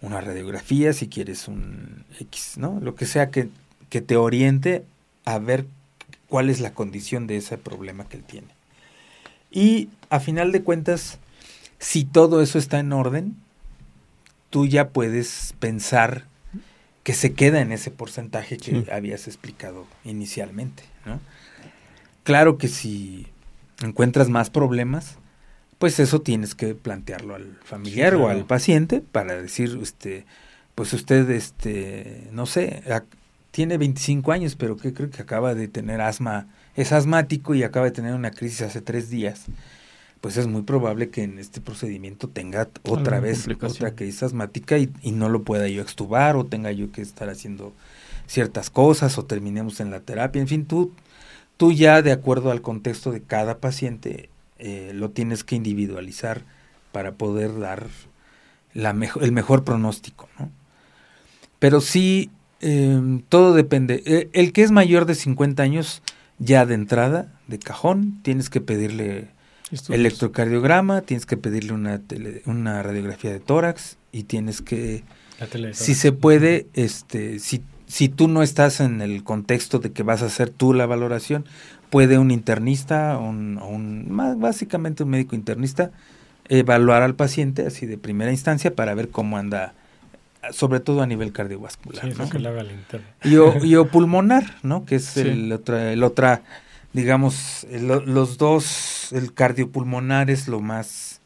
una radiografía, si quieres un X, ¿no? Lo que sea que, que te oriente a ver cuál es la condición de ese problema que él tiene. Y a final de cuentas, si todo eso está en orden, tú ya puedes pensar que se queda en ese porcentaje que habías explicado inicialmente. ¿no? Claro que si encuentras más problemas, pues eso tienes que plantearlo al familiar o al paciente para decir, este, pues usted, este, no sé, tiene 25 años, pero que creo que acaba de tener asma, es asmático y acaba de tener una crisis hace tres días pues es muy probable que en este procedimiento tenga otra vez otra crisis asmática y, no lo pueda yo extubar o tenga yo que estar haciendo ciertas cosas o terminemos en la terapia. En fin, tú, tú ya de acuerdo al contexto de cada paciente eh, lo tienes que individualizar para poder dar la el mejor pronóstico. ¿no? Pero sí, em, todo depende. E, el que es mayor de 50 años, ya de entrada, de cajón, tienes que pedirle electrocardiograma, tienes que pedirle una, una radiografía de tórax y tienes que, si se puede, este, si, si tú no estás en el contexto de que vas a hacer tú la valoración, puede un internista, un, un, básicamente un médico internista, evaluar al paciente así de primera instancia para ver cómo anda sobre todo a nivel cardiovascular. Sí, que haga el. Y, o, pulmonar, ¿no? Que es el, otra, el otra, digamos, los dos, el cardiopulmonar es lo más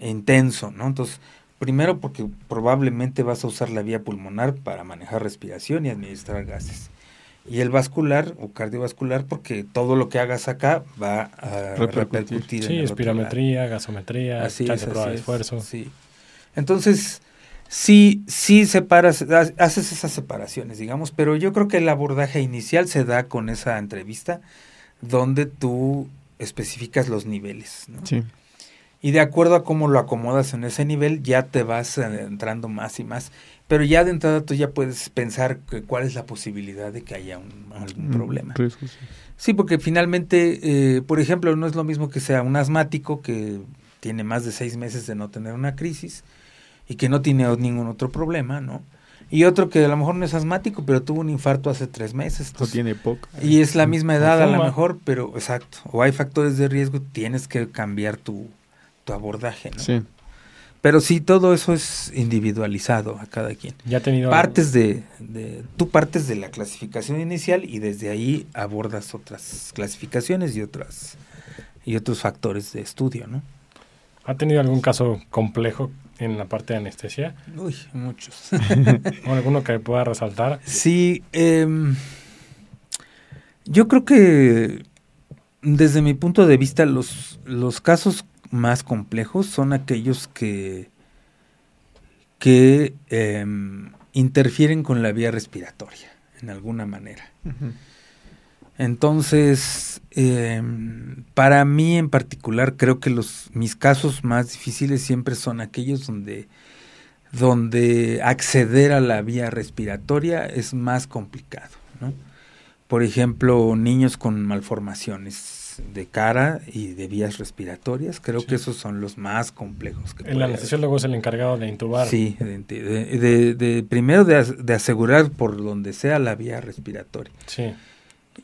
intenso, ¿no? Entonces, primero porque probablemente vas a usar la vía pulmonar para manejar respiración y administrar gases. Y el vascular o cardiovascular porque todo lo que hagas acá va a repercutir. Sí, espirometría, gasometría, así es, prueba de esfuerzo. Sí. Entonces, sí, sí separas, haces esas separaciones, digamos, pero yo creo que el abordaje inicial se da con esa entrevista donde tú especificas los niveles. ¿no? Sí. Y de acuerdo a cómo lo acomodas en ese nivel, ya te vas entrando más y más. Pero ya de entrada tú ya puedes pensar que cuál es la posibilidad de que haya un, algún mm, problema. sí. porque finalmente, eh, por ejemplo, no es lo mismo que sea un asmático que tiene más de seis meses de no tener una crisis y que no tiene ningún otro problema, ¿no? Y otro que a lo mejor no es asmático, pero tuvo un infarto hace tres meses. no tiene poco. Y es la misma edad a lo mejor, pero exacto. O hay factores de riesgo, tienes que cambiar tu, tu abordaje, ¿no? Sí. Pero sí, todo eso es individualizado a cada quien. Ya tenido partes de, de, tú partes de la clasificación inicial y desde ahí abordas otras clasificaciones y otras y otros factores de estudio, ¿no? ¿Ha tenido algún caso complejo en la parte de anestesia? Uy, muchos. ¿O alguno que pueda resaltar? Sí, em, yo creo que desde mi punto de vista los, los casos más complejos son aquellos que, que em, interfieren con la vía respiratoria en alguna manera. Entonces, em, para mí en particular, creo que los mis casos más difíciles siempre son aquellos donde, donde acceder a la vía respiratoria es más complicado. ¿no? Por ejemplo, niños con malformaciones de cara y de vías respiratorias, creo que esos son los más complejos. Que el anestesiólogo es el encargado de intubar. Sí, de, de primero de, asegurar por donde sea la vía respiratoria. Sí.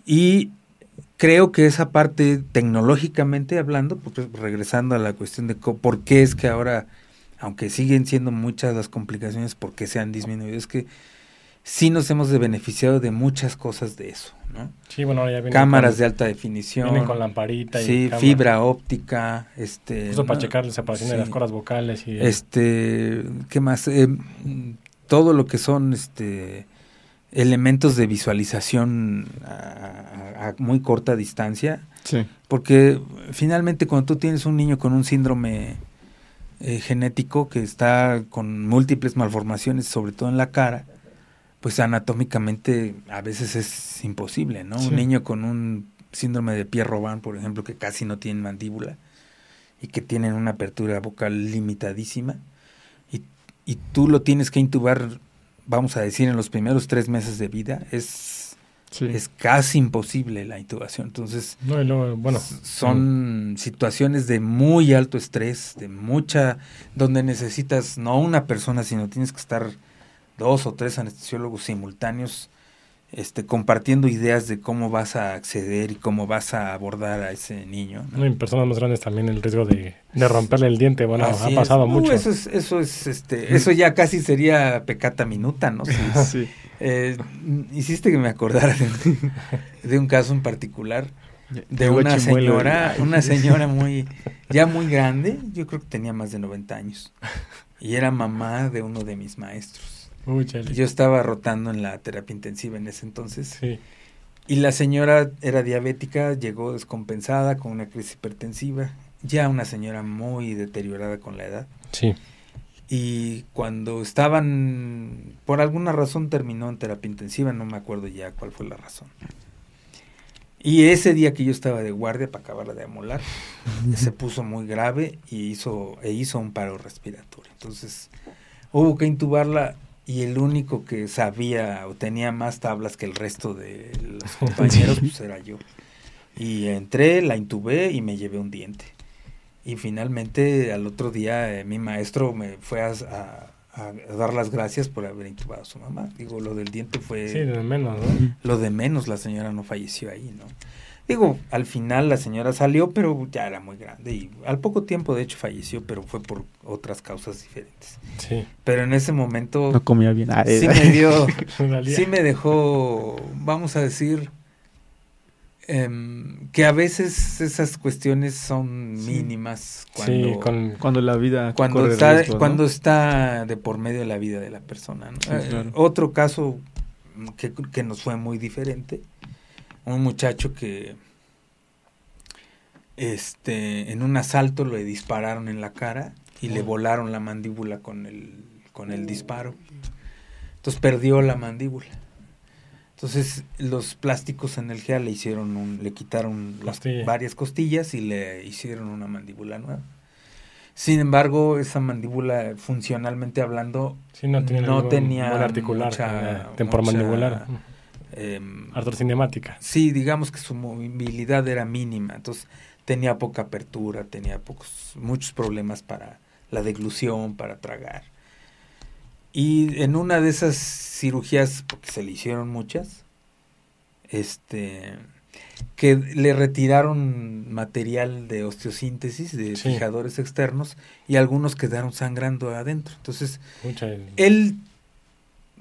Y creo que esa parte tecnológicamente hablando, pues, regresando a la cuestión de por qué es que ahora, aunque siguen siendo muchas las complicaciones, por qué se han disminuido, es que sí nos hemos beneficiado de muchas cosas de eso, ¿no? Sí, bueno, ya vienen Cámaras de alta definición. Vienen con lamparita y Sí, fibra óptica, este... Eso para checar la separación de las cordas vocales y... Este, ¿qué más? Eh, todo lo que son, este elementos de visualización a, muy corta distancia. Porque finalmente cuando tú tienes un niño con un síndrome eh, genético que está con múltiples malformaciones, sobre todo en la cara, pues anatómicamente a veces es imposible, ¿no? Un niño con un síndrome de Pierre-Robin, por ejemplo, que casi no tiene mandíbula y que tienen una apertura vocal limitadísima, y, y tú lo tienes que intubar vamos a decir, en los primeros tres meses de vida, es, es casi imposible la intubación. Entonces, bueno, son situaciones de muy alto estrés, de mucha, donde necesitas no una persona, sino tienes que estar dos o tres anestesiólogos simultáneos este, compartiendo ideas de cómo vas a acceder y cómo vas a abordar a ese niño. ¿no? en personas más grandes también el riesgo de, romperle el diente, bueno, ha pasado mucho. eso es, eso es, este, eso ya casi sería pecata minuta, ¿no? Sí, eh, hiciste que me acordara de, un caso en particular de una señora, una señora muy, ya muy grande, yo creo que tenía más de 90 años, y era mamá de uno de mis maestros. Yo estaba rotando en la terapia intensiva en ese entonces. Y la señora era diabética, llegó descompensada con una crisis hipertensiva, ya una señora muy deteriorada con la edad. Sí. Y cuando estaban, por alguna razón terminó en terapia intensiva, no me acuerdo ya cuál fue la razón. Y ese día que yo estaba de guardia para acabarla de amolar, se puso muy grave y hizo, e hizo un paro respiratorio. Entonces, hubo que intubarla y el único que sabía o tenía más tablas que el resto de los compañeros pues era yo. Y entré, la intubé y me llevé un diente. Y finalmente al otro día eh, mi maestro me fue a, dar las gracias por haber intubado a su mamá. Digo, lo del diente fue... Sí, de menos, ¿no? Lo de menos, la señora no falleció ahí, ¿no? Digo, al final la señora salió, pero ya era muy grande y al poco tiempo de hecho falleció, pero fue por otras causas diferentes. Sí. Pero en ese momento... No comía bien. Ah, sí me dio... sí me dejó, vamos a decir, em, que a veces esas cuestiones son mínimas cuando, cuando la vida cuando está cuando está de por medio de la vida de la persona eh, otro caso que, que, nos fue muy diferente un muchacho que este en un asalto le dispararon en la cara y le volaron la mandíbula con el con el disparo. Entonces perdió la mandíbula. Entonces los plásticos en el GEA le hicieron un, le quitaron las varias costillas y le hicieron una mandíbula nueva. Sin embargo, esa mandíbula funcionalmente hablando no, tenía articular, temporomandibular. Eh, cinemática. Sí, digamos que su movilidad era mínima, entonces tenía poca apertura, tenía pocos, muchos problemas para la deglución, para tragar. Y en una de esas cirugías, porque se le hicieron muchas, este, que le retiraron material de osteosíntesis, de fijadores externos, y algunos quedaron sangrando adentro. Entonces, él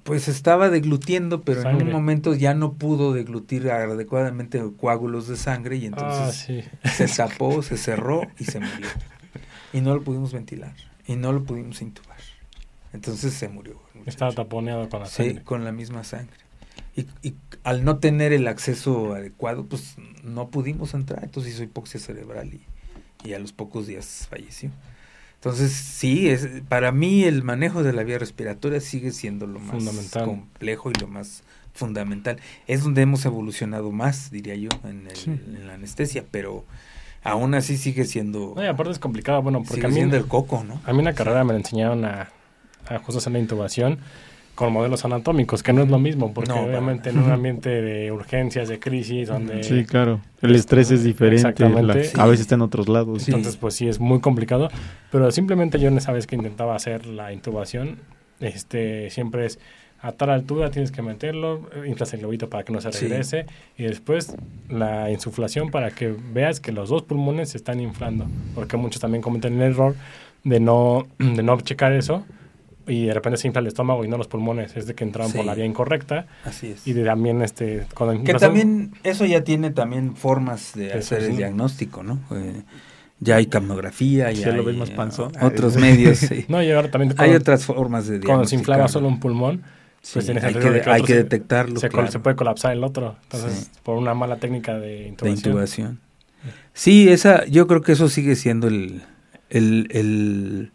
pues estaba deglutiendo, pero en un momento ya no pudo deglutir adecuadamente coágulos de sangre y entonces ah, se tapó, se cerró y se murió. Y no lo pudimos ventilar y no lo pudimos intubar. Entonces se murió. Estaba taponeado con la sangre. Sí, con la misma sangre. Y, y, al no tener el acceso adecuado, pues no pudimos entrar. Entonces hizo hipoxia cerebral y, y a los pocos días falleció. Entonces, sí, es, para mí el manejo de la vía respiratoria sigue siendo lo más complejo y lo más fundamental. Es donde hemos evolucionado más, diría yo, en, la anestesia, pero aún así sigue siendo... No, y aparte es complicado, bueno, porque a mí... el coco, ¿no? A mí en la carrera me enseñaron a, a justo hacer la intubación con modelos anatómicos, que no es lo mismo, porque obviamente en un ambiente de urgencias, de crisis, donde... Sí, claro, el estrés es diferente, a veces está en otros lados. Entonces, pues sí, es muy complicado, pero simplemente yo en esa vez que intentaba hacer la intubación, este siempre es a tal altura tienes que meterlo, inflas el globito para que no se regrese y después la insuflación para que veas que los dos pulmones se están inflando, porque muchos también cometen el error de no, de no checar eso y de repente se infla el estómago y no los pulmones, es de que entraron por la vía incorrecta. Así es. Y de también este que también eso ya tiene también formas de hacer el diagnóstico, ¿no? Eh, ya hay camografía, ya, lo ves más panzón. otros medios. no, y ahora también hay otras formas de. Cuando se inflama solo un pulmón, pues hay que, hay que detectarlo. Se, se, puede colapsar el otro, entonces por una mala técnica de intubación. De intubación. Sí, esa, yo creo que eso sigue siendo el, el, el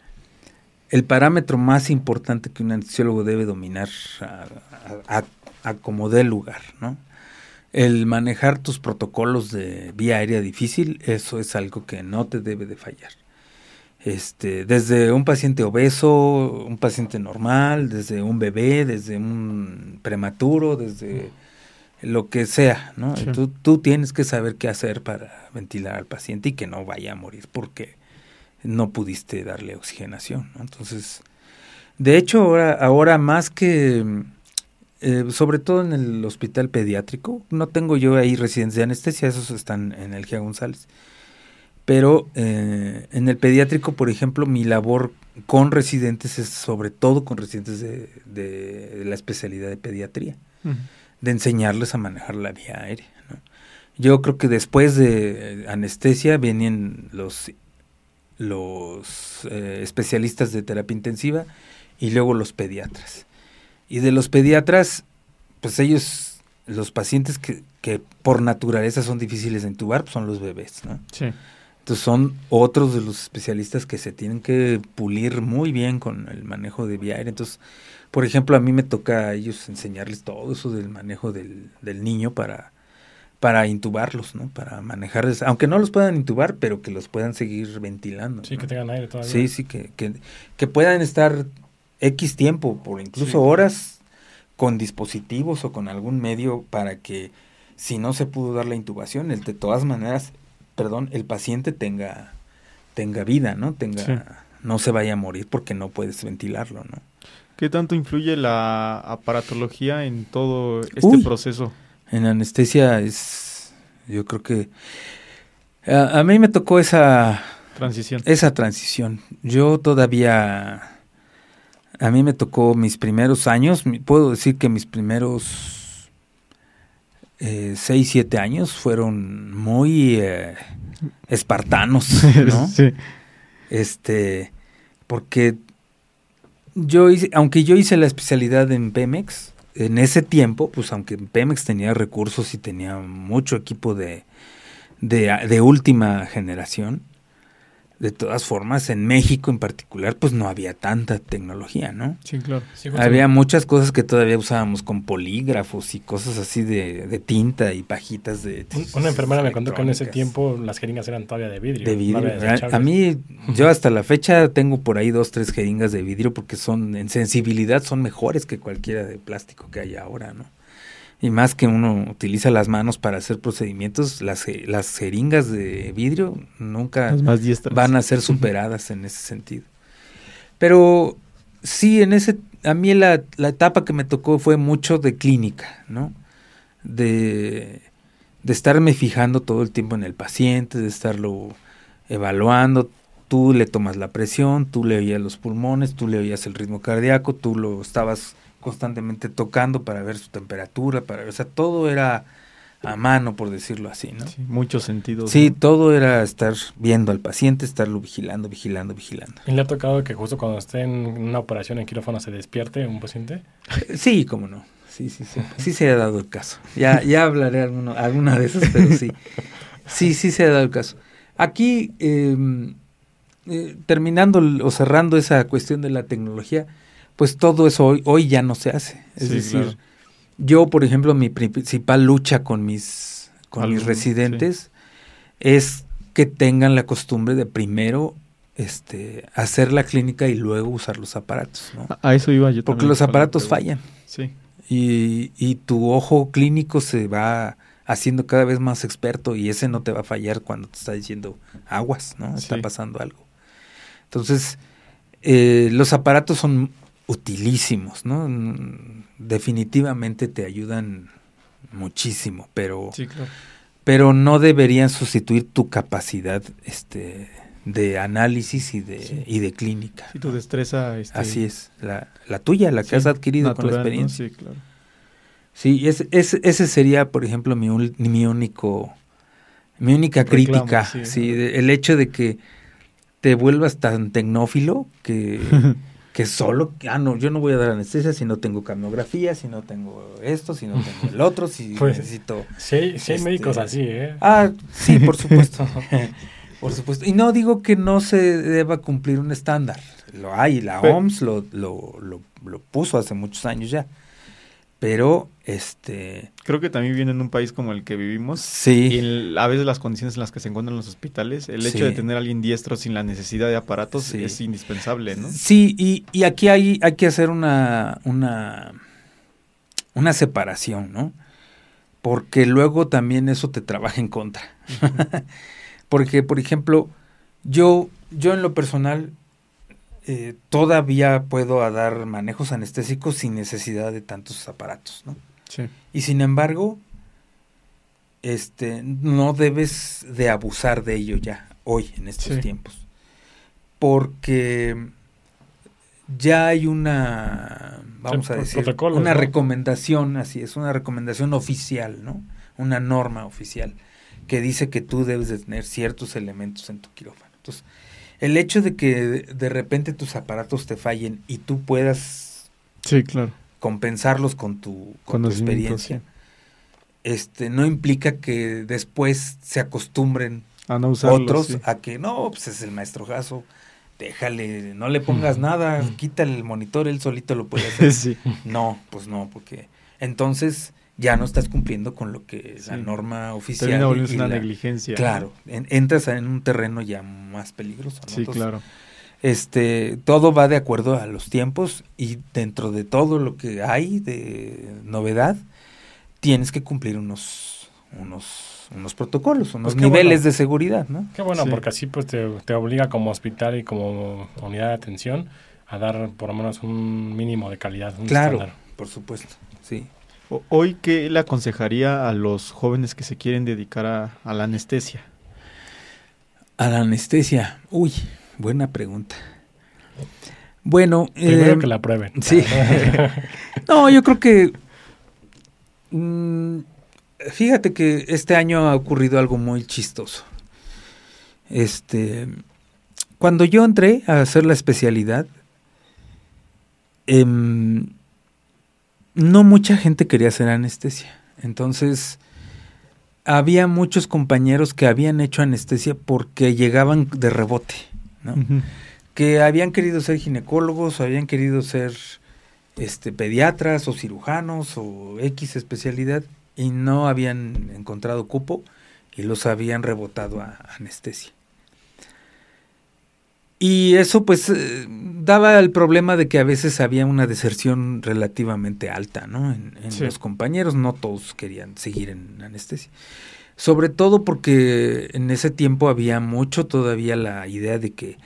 el parámetro más importante que un anestesiólogo debe dominar a, como dé lugar, ¿no? El manejar tus protocolos de vía aérea difícil, eso es algo que no te debe de fallar. Este, desde un paciente obeso, un paciente normal, desde un bebé, desde un prematuro, desde lo que sea, ¿no? Tú, tú, tienes que saber qué hacer para ventilar al paciente y que no vaya a morir porque no pudiste darle oxigenación. Entonces, de hecho, ahora, ahora más que, eh, sobre todo en el hospital pediátrico, no tengo yo ahí residencia de anestesia, esos están en el GIA González. Pero eh, en el pediátrico, por ejemplo, mi labor con residentes es sobre todo con residentes de, la especialidad de pediatría, de enseñarles a manejar la vía aérea. Yo creo que después de anestesia vienen los los eh, especialistas de terapia intensiva y luego los pediatras. Y de los pediatras, pues ellos, los pacientes que, que por naturaleza son difíciles de intubar, pues son los bebés, ¿no? Sí. Entonces son otros de los especialistas que se tienen que pulir muy bien con el manejo de vía aérea. Entonces, por ejemplo, a mí me toca a ellos enseñarles todo eso del manejo del, del niño para para intubarlos, ¿no? Para manejarles, aunque no los puedan intubar, pero que los puedan seguir ventilando. Sí, que tengan aire todavía. Sí, sí, que, que, puedan estar X tiempo, por incluso horas, con dispositivos o con algún medio para que si no se pudo dar la intubación, el, de todas maneras, perdón, el paciente tenga tenga vida, ¿no? Tenga, no se vaya a morir porque no puedes ventilarlo, ¿no? ¿Qué tanto influye la aparatología en todo este proceso? En anestesia es, yo creo que a, mí me tocó esa transición. Esa transición. Yo todavía, a mí me tocó mis primeros años, puedo decir que mis primeros eh, seis, siete años fueron muy eh, espartanos, ¿no? sí. Este, porque yo hice, aunque yo hice la especialidad en Pemex, en ese tiempo, pues aunque Pemex tenía recursos y tenía mucho equipo de, de última generación, de todas formas, en México en particular, pues no había tanta tecnología, ¿no? Sí, claro. había muchas cosas que todavía usábamos con polígrafos y cosas así de, tinta y pajitas de... Una enfermera me contó que en ese tiempo las jeringas eran todavía de vidrio. De vidrio. A, mí, yo hasta la fecha tengo por ahí dos, tres jeringas de vidrio porque son, en sensibilidad, son mejores que cualquiera de plástico que hay ahora, ¿no? Y más que uno utiliza las manos para hacer procedimientos, las, las jeringas de vidrio nunca van a ser superadas en ese sentido. Pero sí, en ese, a mí la, la, etapa que me tocó fue mucho de clínica, ¿no? De, de estarme fijando todo el tiempo en el paciente, de estarlo evaluando. Tú le tomas la presión, tú le oías los pulmones, tú le oías el ritmo cardíaco, tú lo estabas constantemente tocando para ver su temperatura, para ver, o sea, todo era a mano, por decirlo así, ¿no? Sí, muchos sentidos. Sí, todo era estar viendo al paciente, estarlo vigilando, vigilando, vigilando. ¿Y le ha tocado que justo cuando esté en una operación en quirófano se despierte un paciente? Sí, cómo no. Sí, sí, sí. Sí se ha dado el caso. Ya, ya hablaré alguno, alguna de esas, pero sí. Sí, sí se ha dado el caso. Aquí, em, eh, terminando o cerrando esa cuestión de la tecnología, pues todo eso hoy, hoy ya no se hace. Es decir, yo, por ejemplo, mi principal lucha con mis, con mis residentes es que tengan la costumbre de primero este, hacer la clínica y luego usar los aparatos. ¿no? A eso iba yo Porque los aparatos fallan. Sí. Y, y tu ojo clínico se va haciendo cada vez más experto y ese no te va a fallar cuando te está diciendo aguas, ¿no? Está pasando algo. Entonces, eh, los aparatos son utilísimos, ¿no? Definitivamente te ayudan muchísimo, pero, pero no deberían sustituir tu capacidad este, de análisis y de, y de clínica. Sí, tu destreza. Este... Así es, la, la tuya, la que has adquirido con la experiencia. Sí, claro. Sí, es, ese sería, por ejemplo, mi, mi único, mi única crítica. Sí, el hecho de que te vuelvas tan tecnófilo que que solo, ah, no, yo no voy a dar anestesia si no tengo camografía, si no tengo esto, si no tengo el otro, si pues, necesito... Sí, hay, este, médicos así, ¿eh? Ah, sí, por supuesto. por supuesto. Y no digo que no se deba cumplir un estándar. Lo hay, la OMS lo, lo, lo, lo puso hace muchos años ya pero este creo que también viene en un país como el que vivimos. Sí. Y a veces las condiciones en las que se encuentran los hospitales el hecho de tener a alguien diestro sin la necesidad de aparatos es indispensable no sí y, y, aquí hay hay que hacer una una una separación no porque luego también eso te trabaja en contra. Porque por ejemplo yo yo en lo personal eh, todavía puedo dar manejos anestésicos sin necesidad de tantos aparatos, ¿no? Sí. Y sin embargo, este, no debes de abusar de ello ya, hoy, en estos tiempos. Porque ya hay una, vamos a decir, una recomendación, así es, una recomendación oficial, ¿no? Una norma oficial que dice que tú debes de tener ciertos elementos en tu quirófano. Entonces, el hecho de que de repente tus aparatos te fallen y tú puedas sí, claro. compensarlos con tu, con experiencia, este, no implica que después se acostumbren a no otros a que no, pues es el maestro Jaso, déjale, no le pongas nada, quítale el monitor, él solito lo puede hacer. No, pues no, porque entonces ya no estás cumpliendo con lo que la norma oficial. es una negligencia. Claro, entras en un terreno ya más peligroso. Sí, claro. Este, todo va de acuerdo a los tiempos y dentro de todo lo que hay de novedad, tienes que cumplir unos, unos unos, unos protocolos, unos pues niveles de seguridad, ¿no? Qué bueno, porque así pues te, te, obliga como hospital y como unidad de atención a dar por lo menos un mínimo de calidad. claro, por supuesto, sí. Hoy, ¿qué le aconsejaría a los jóvenes que se quieren dedicar a, la anestesia? A la anestesia, uy, buena pregunta. Bueno, primero eh, que la prueben. Sí. no, yo creo que mm, fíjate que este año ha ocurrido algo muy chistoso. Este, cuando yo entré a hacer la especialidad, em, no mucha gente quería hacer anestesia. Entonces, había muchos compañeros que habían hecho anestesia porque llegaban de rebote, ¿no? Que habían querido ser ginecólogos, o habían querido ser este, pediatras o cirujanos o X especialidad y no habían encontrado cupo y los habían rebotado a anestesia. Y eso pues eh, daba el problema de que a veces había una deserción relativamente alta, ¿no? En, los compañeros, no todos querían seguir en anestesia. Sobre todo porque en ese tiempo había mucho todavía la idea de que,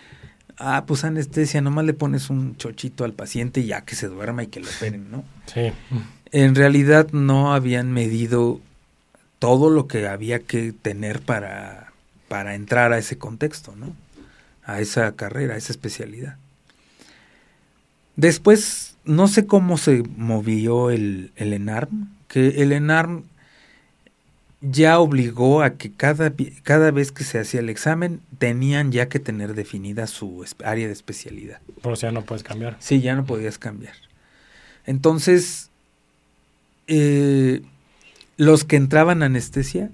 ah, pues anestesia, nomás le pones un chochito al paciente y ya que se duerma y que lo operen, ¿no? Sí. En realidad no habían medido todo lo que había que tener para, para entrar a ese contexto, ¿no? A esa carrera, a esa especialidad. Después, no sé cómo se movió el, el ENARM, que el ENARM ya obligó a que cada, cada vez que se hacía el examen tenían ya que tener definida su área de especialidad. Por ya no puedes cambiar. Sí, ya no podías cambiar. Entonces, eh, los que entraban a anestesia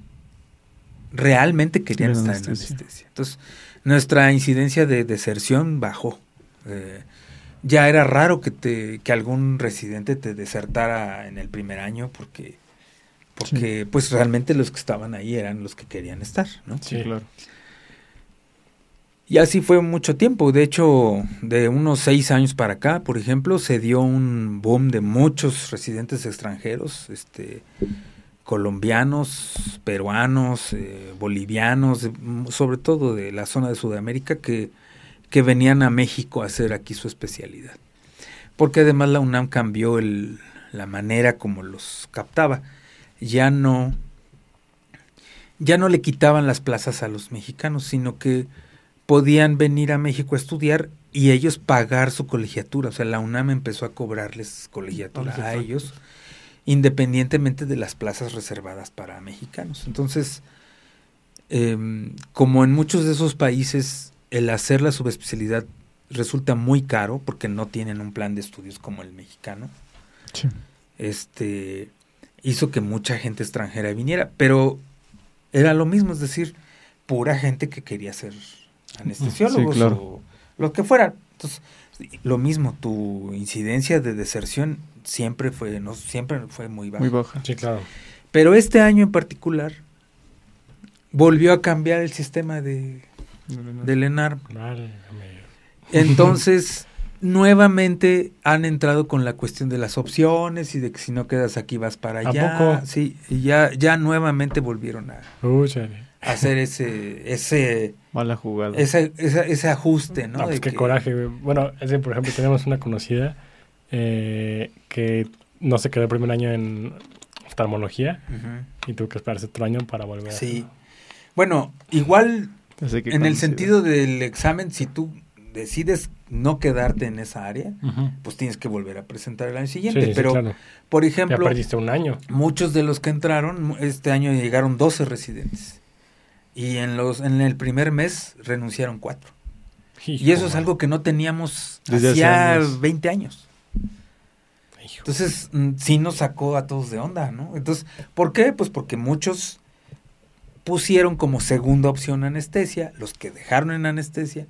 realmente querían estar en anestesia. Entonces, nuestra incidencia de deserción bajó. Eh, ya era raro que, te, que algún residente te desertara en el primer año porque, porque pues realmente los que estaban ahí eran los que querían estar, ¿no? Sí, claro. Y así fue mucho tiempo. De hecho, de unos seis años para acá, por ejemplo, se dio un boom de muchos residentes extranjeros, este, colombianos, peruanos, eh, bolivianos, sobre todo de la zona de Sudamérica, que, que, venían a México a hacer aquí su especialidad. Porque además la UNAM cambió el, la manera como los captaba. Ya no, ya no le quitaban las plazas a los mexicanos, sino que podían venir a México a estudiar y ellos pagar su colegiatura. O sea, la UNAM empezó a cobrarles colegiatura a ellos independientemente de las plazas reservadas para mexicanos. Entonces, em, como en muchos de esos países, el hacer la subespecialidad resulta muy caro porque no tienen un plan de estudios como el mexicano. Este hizo que mucha gente extranjera viniera, pero era lo mismo, es decir, pura gente que quería ser anestesiólogos o lo que fuera. Entonces, lo mismo, tu incidencia de deserción siempre fue, no, siempre fue muy baja. Muy baja. Sí, claro. Pero este año en particular volvió a cambiar el sistema de, del ENARM. Entonces, nuevamente han entrado con la cuestión de las opciones y de que si no quedas aquí vas para allá. ¿A poco? Sí, y ya, ya nuevamente volvieron a, hacer ese, ese mala jugada. Ese, ese, ajuste, ¿no? Pues qué coraje. Bueno, ese, por ejemplo, tenemos una conocida eh, que no se quedó el primer año en oftalmología y tuvo que esperarse otro año para volver. Sí. Bueno, igual en el sentido del examen, si tú decides no quedarte en esa área, pues tienes que volver a presentar el año siguiente. Pero, por ejemplo, ya perdiste un año. Muchos de los que entraron, este año llegaron 12 residentes. Y en, los, en el primer mes renunciaron cuatro. y eso es algo que no teníamos Desde hacía 20 años. Entonces, mm, sí nos sacó a todos de onda, ¿no? Entonces, ¿por qué? Pues porque muchos pusieron como segunda opción anestesia, los que dejaron en anestesia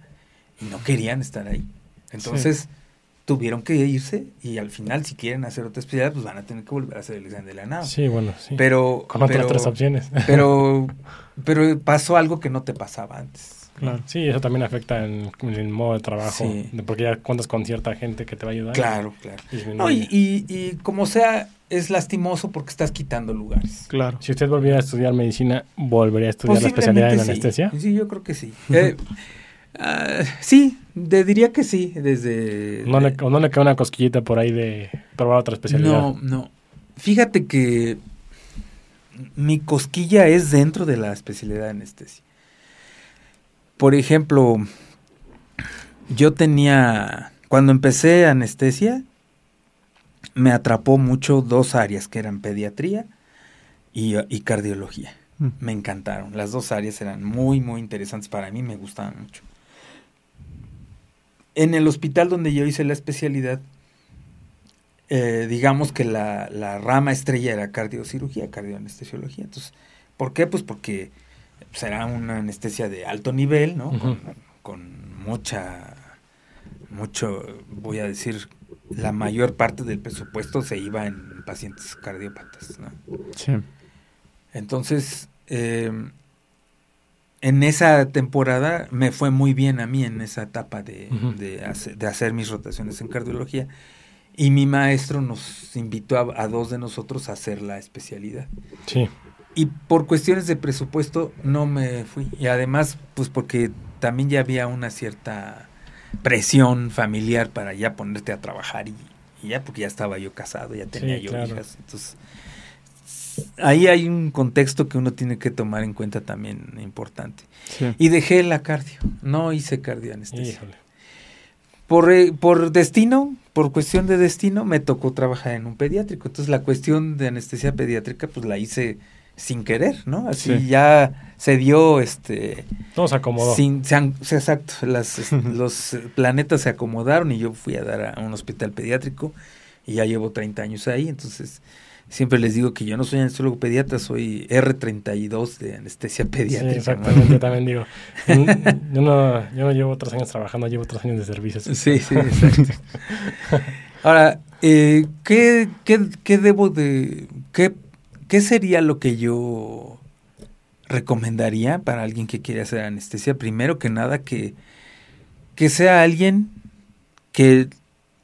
y no querían estar ahí. Entonces, tuvieron que irse y al final, si quieren hacer otra especialidad, pues van a tener que volver a hacer el examen de la nada. Sí, bueno, sí. Pero, Con otras opciones. Pero, pero pasó algo que no te pasaba antes. Claro. Sí, eso también afecta en, el modo de trabajo, porque ya cuentas con cierta gente que te va a ayudar. Claro, claro. No, y, y, como sea, es lastimoso porque estás quitando lugares. Claro. Si usted volviera a estudiar medicina, ¿volvería a estudiar la especialidad en anestesia? Sí, yo creo que sí. eh, uh, sí, te diría que sí, desde... ¿No le, ¿O no le queda una cosquillita por ahí de probar otra especialidad? No, no. Fíjate que mi cosquilla es dentro de la especialidad de anestesia. Por ejemplo, yo tenía, cuando empecé anestesia, me atrapó mucho dos áreas que eran pediatría y, cardiología. Mm. Me encantaron. Las dos áreas eran muy, muy interesantes para mí, me gustaban mucho. En el hospital donde yo hice la especialidad, eh, digamos que la, rama estrella era cardiocirugía, cardioanestesiología. Entonces, ¿por qué? Pues porque será una anestesia de alto nivel, ¿no? con, mucha, mucho, voy a decir, la mayor parte del presupuesto se iba en pacientes cardiópatas, ¿no? Sí. Entonces, eh, en esa temporada me fue muy bien a mí en esa etapa de, de hacer mis rotaciones en cardiología y mi maestro nos invitó a, dos de nosotros a hacer la especialidad. Sí. Y por cuestiones de presupuesto no me fui. Y además, pues porque también ya había una cierta presión familiar para ya ponerte a trabajar y, ya porque ya estaba yo casado, ya tenía yo hijas. Entonces, ahí hay un contexto que uno tiene que tomar en cuenta también importante. Y dejé la cardio, no hice cardio anestesia. Por, eh, por destino, por cuestión de destino, me tocó trabajar en un pediátrico. Entonces la cuestión de anestesia pediátrica, pues la hice sin querer, ¿no? Así ya se dio, este... Todo se acomodó. Sin, exacto, las, los planetas se acomodaron y yo fui a dar a un hospital pediátrico y ya llevo 30 años ahí, entonces siempre les digo que yo no soy anestesiólogo pediatra, soy R32 de anestesia pediátrica. Sí, exactamente, también digo. Yo no, yo no llevo tres años trabajando, llevo tres años de servicio. Sí, sí, exacto. Ahora, eh, ¿qué, qué, qué, debo de... Qué, ¿Qué sería lo que yo recomendaría para alguien que quiere hacer anestesia? Primero que nada, que, que sea alguien que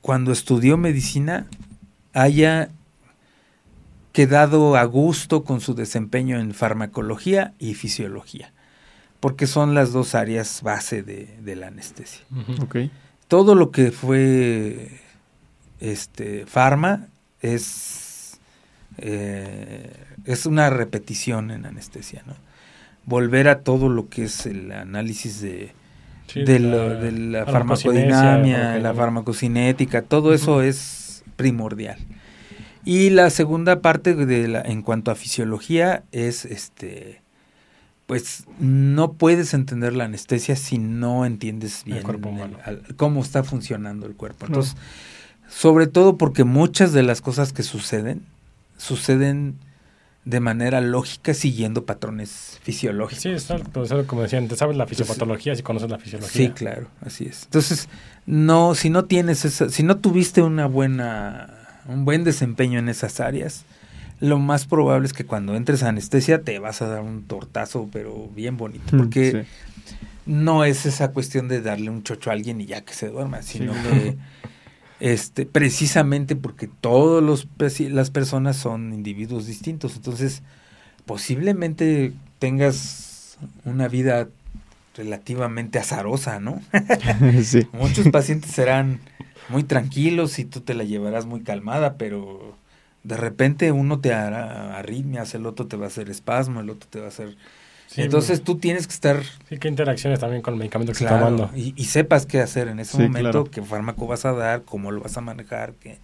cuando estudió medicina haya quedado a gusto con su desempeño en farmacología y fisiología, porque son las dos áreas base de, la anestesia. Todo lo que fue este farma es, eh, es una repetición en anestesia, ¿no? Volver a todo lo que es el análisis de, de, la, farmacodinamia, la farmacocinética, todo eso es primordial. Y la segunda parte de la, en cuanto a fisiología es este pues no puedes entender la anestesia si no entiendes bien cómo está funcionando el cuerpo. Entonces, sobre todo porque muchas de las cosas que suceden suceden de manera lógica siguiendo patrones fisiológicos. Sí, exacto. como decía antes, sabes la fisiopatología si conoces la fisiología. Sí, claro, así es. Entonces, no, si no tienes esa, si no tuviste una buena un buen desempeño en esas áreas, lo más probable es que cuando entres a anestesia te vas a dar un tortazo, pero bien bonito, mm, porque no es esa cuestión de darle un chocho a alguien y ya que se duerma, sino que este, precisamente porque todas las personas son individuos distintos, entonces posiblemente tengas una vida relativamente azarosa, ¿no? Muchos pacientes serán muy tranquilos y tú te la llevarás muy calmada, pero de repente uno te hará arritmias, el otro te va a hacer espasmo, el otro te va a hacer... Entonces tú tienes que estar... Sí, qué interacciones también con el medicamento que claro, estás tomando. Y, y, sepas qué hacer en ese momento, qué fármaco vas a dar, cómo lo vas a manejar. Qué...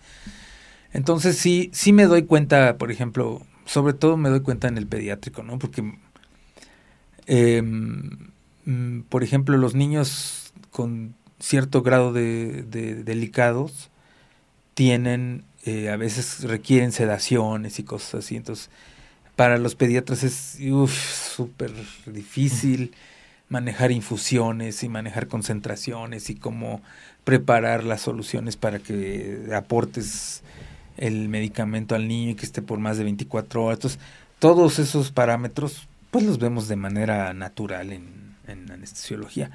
Entonces sí, sí me doy cuenta, por ejemplo, sobre todo me doy cuenta en el pediátrico, ¿no? Porque, em, mm, por ejemplo, los niños con cierto grado de, delicados tienen, eh, a veces requieren sedaciones y cosas así. Entonces, para los pediatras es súper difícil manejar infusiones y manejar concentraciones y cómo preparar las soluciones para que aportes el medicamento al niño y que esté por más de 24 horas. Entonces, todos esos parámetros, pues los vemos de manera natural en, en anestesiología.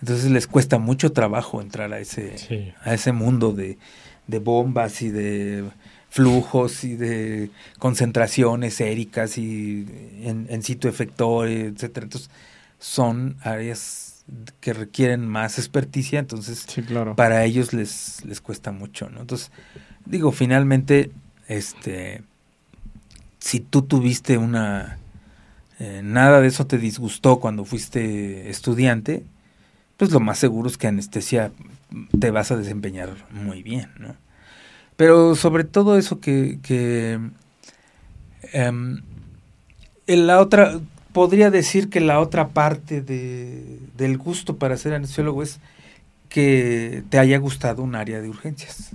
Entonces les cuesta mucho trabajo entrar a ese, a ese mundo de, de bombas y de flujos y de concentraciones éricas y en, en sitio efector, etcétera. Entonces, son áreas que requieren más experticia, entonces para ellos les, les cuesta mucho, ¿no? Entonces, digo, finalmente, este, si tú tuviste una, eh, nada de eso te disgustó cuando fuiste estudiante, pues lo más seguro es que anestesia te vas a desempeñar muy bien, ¿no? Pero sobre todo eso que, que en la otra, podría decir que la otra parte de, del gusto para ser anestesiólogo es que te haya gustado un área de urgencias.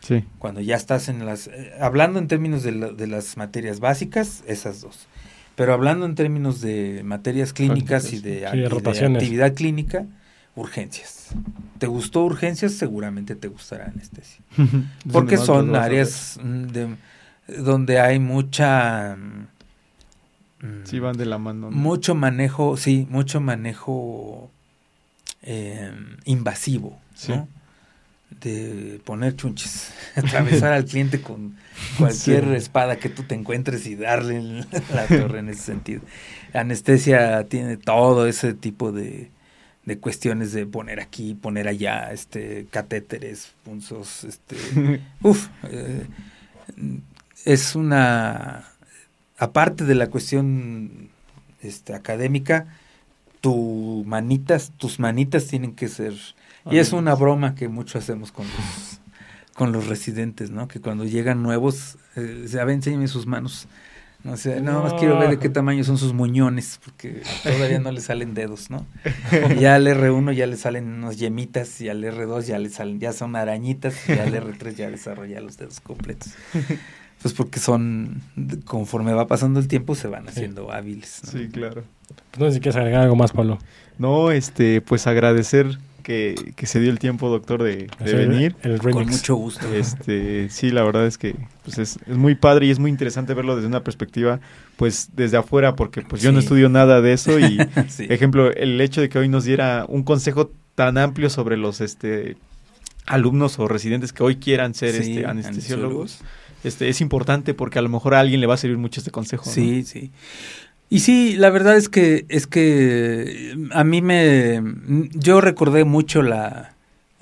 Sí. Cuando ya estás en las... Eh, hablando en términos de, de, las materias básicas, esas dos. Pero hablando en términos de materias clínicas y de, actividad clínica, urgencias. ¿Te gustó urgencias? Seguramente te gustará anestesia. Porque son áreas de, donde hay mucha Sí, van de la mano. Mucho manejo, sí, mucho manejo eh, invasivo, ¿no? De poner chunches, atravesar al cliente con cualquier espada que tú te encuentres y darle la torre en ese sentido. Anestesia tiene todo ese tipo de, de cuestiones de poner aquí, poner allá, este, catéteres, punzos, este, uf, eh, es una aparte de la cuestión este, académica, tu manitas, tus manitas tienen que ser. Y es una broma que mucho hacemos con los, con los residentes, ¿no? Que cuando llegan nuevos, eh, a ver, enséñame sus manos. No sé, nada más quiero ver de qué tamaño son sus muñones, porque todavía no le salen dedos, ¿no? ya al R1 ya le salen unas yemitas, y al R2 ya le salen, ya son arañitas, y al R3 ya desarrolla los dedos completos. Pues porque son, conforme va pasando el tiempo, se van haciendo hábiles. Sí, claro. Pues no sé si quieres agregar algo más, Pablo. No, este, pues agradecer que, se dio el tiempo, doctor, de, venir. Con mucho gusto. Este, sí, la verdad es que pues es, es, muy padre y es muy interesante verlo desde una perspectiva, pues desde afuera, porque pues yo no estudio nada de eso y, ejemplo, el hecho de que hoy nos diera un consejo tan amplio sobre los, este, alumnos o residentes que hoy quieran ser, este, anestesiólogos este, es importante porque a lo mejor a alguien le va a servir mucho este consejo. Sí, sí. Y sí, la verdad es que es que a mí me yo recordé mucho la,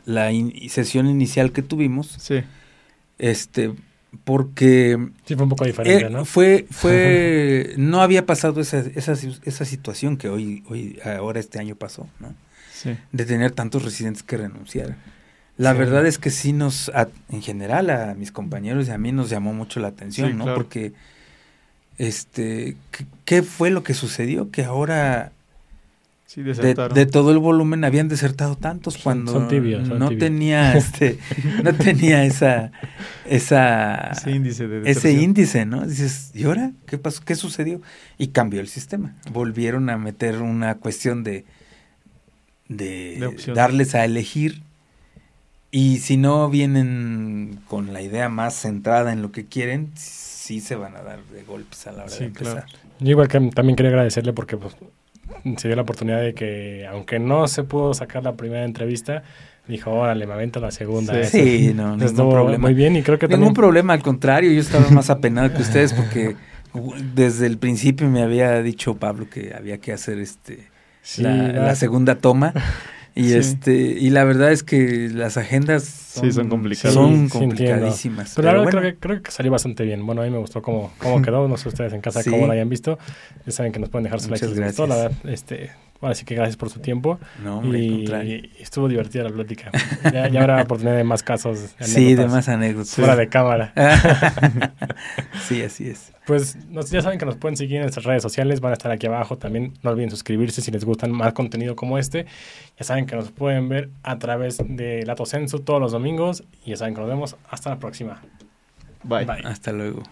la sesión inicial que tuvimos. Sí. Este porque sí fue un poco diferente, eh, ¿no? Fue fue no había pasado esa, esa, esa situación que hoy hoy ahora este año pasó, ¿no? Sí. De tener tantos residentes que renunciar. La verdad es que sí nos, en general a mis compañeros y a mí nos llamó mucho la atención, ¿no? Porque, este, ¿qué fue lo que sucedió? Que ahora de, todo el volumen habían desertado tantos cuando no tenía este no tenía esa esa ese índice de ese índice no dices y ahora qué pasó qué sucedió y cambió el sistema. Volvieron a meter una cuestión de de darles a elegir. Y si no vienen con la idea más centrada en lo que quieren, sí se van a dar de golpes a la hora de empezar. Yo igual que también quería agradecerle porque pues, se dio la oportunidad de que, aunque no se pudo sacar la primera entrevista, dijo, órale, me avento la segunda. Sí, no, ningún problema. Muy bien y creo que Ningún problema, al contrario, yo estaba más apenado que ustedes porque desde el principio me había dicho Pablo que había que hacer este la, segunda toma. Y este y la verdad es que las agendas son, son complicadas. Son complicadísimas. pero, pero creo, que, creo que salió bastante bien. Bueno, a mí me gustó cómo, cómo quedó. No sé ustedes en casa cómo lo hayan visto. Ya saben que nos pueden dejar su like si les gustó. La verdad, este, bueno, así que gracias por su tiempo. No, y, estuvo divertida la plática. Ya, ya habrá oportunidad de más casos. Sí, de más anécdotas. Fuera de cámara. sí, así es. Pues ya saben que nos pueden seguir en nuestras redes sociales, van a estar aquí abajo. También no olviden suscribirse si les gustan más contenido como este. Ya saben que nos pueden ver a través de Lato Sensu todos los domingos. Y ya saben que nos vemos. Hasta la próxima. Bye. Bye. Hasta luego.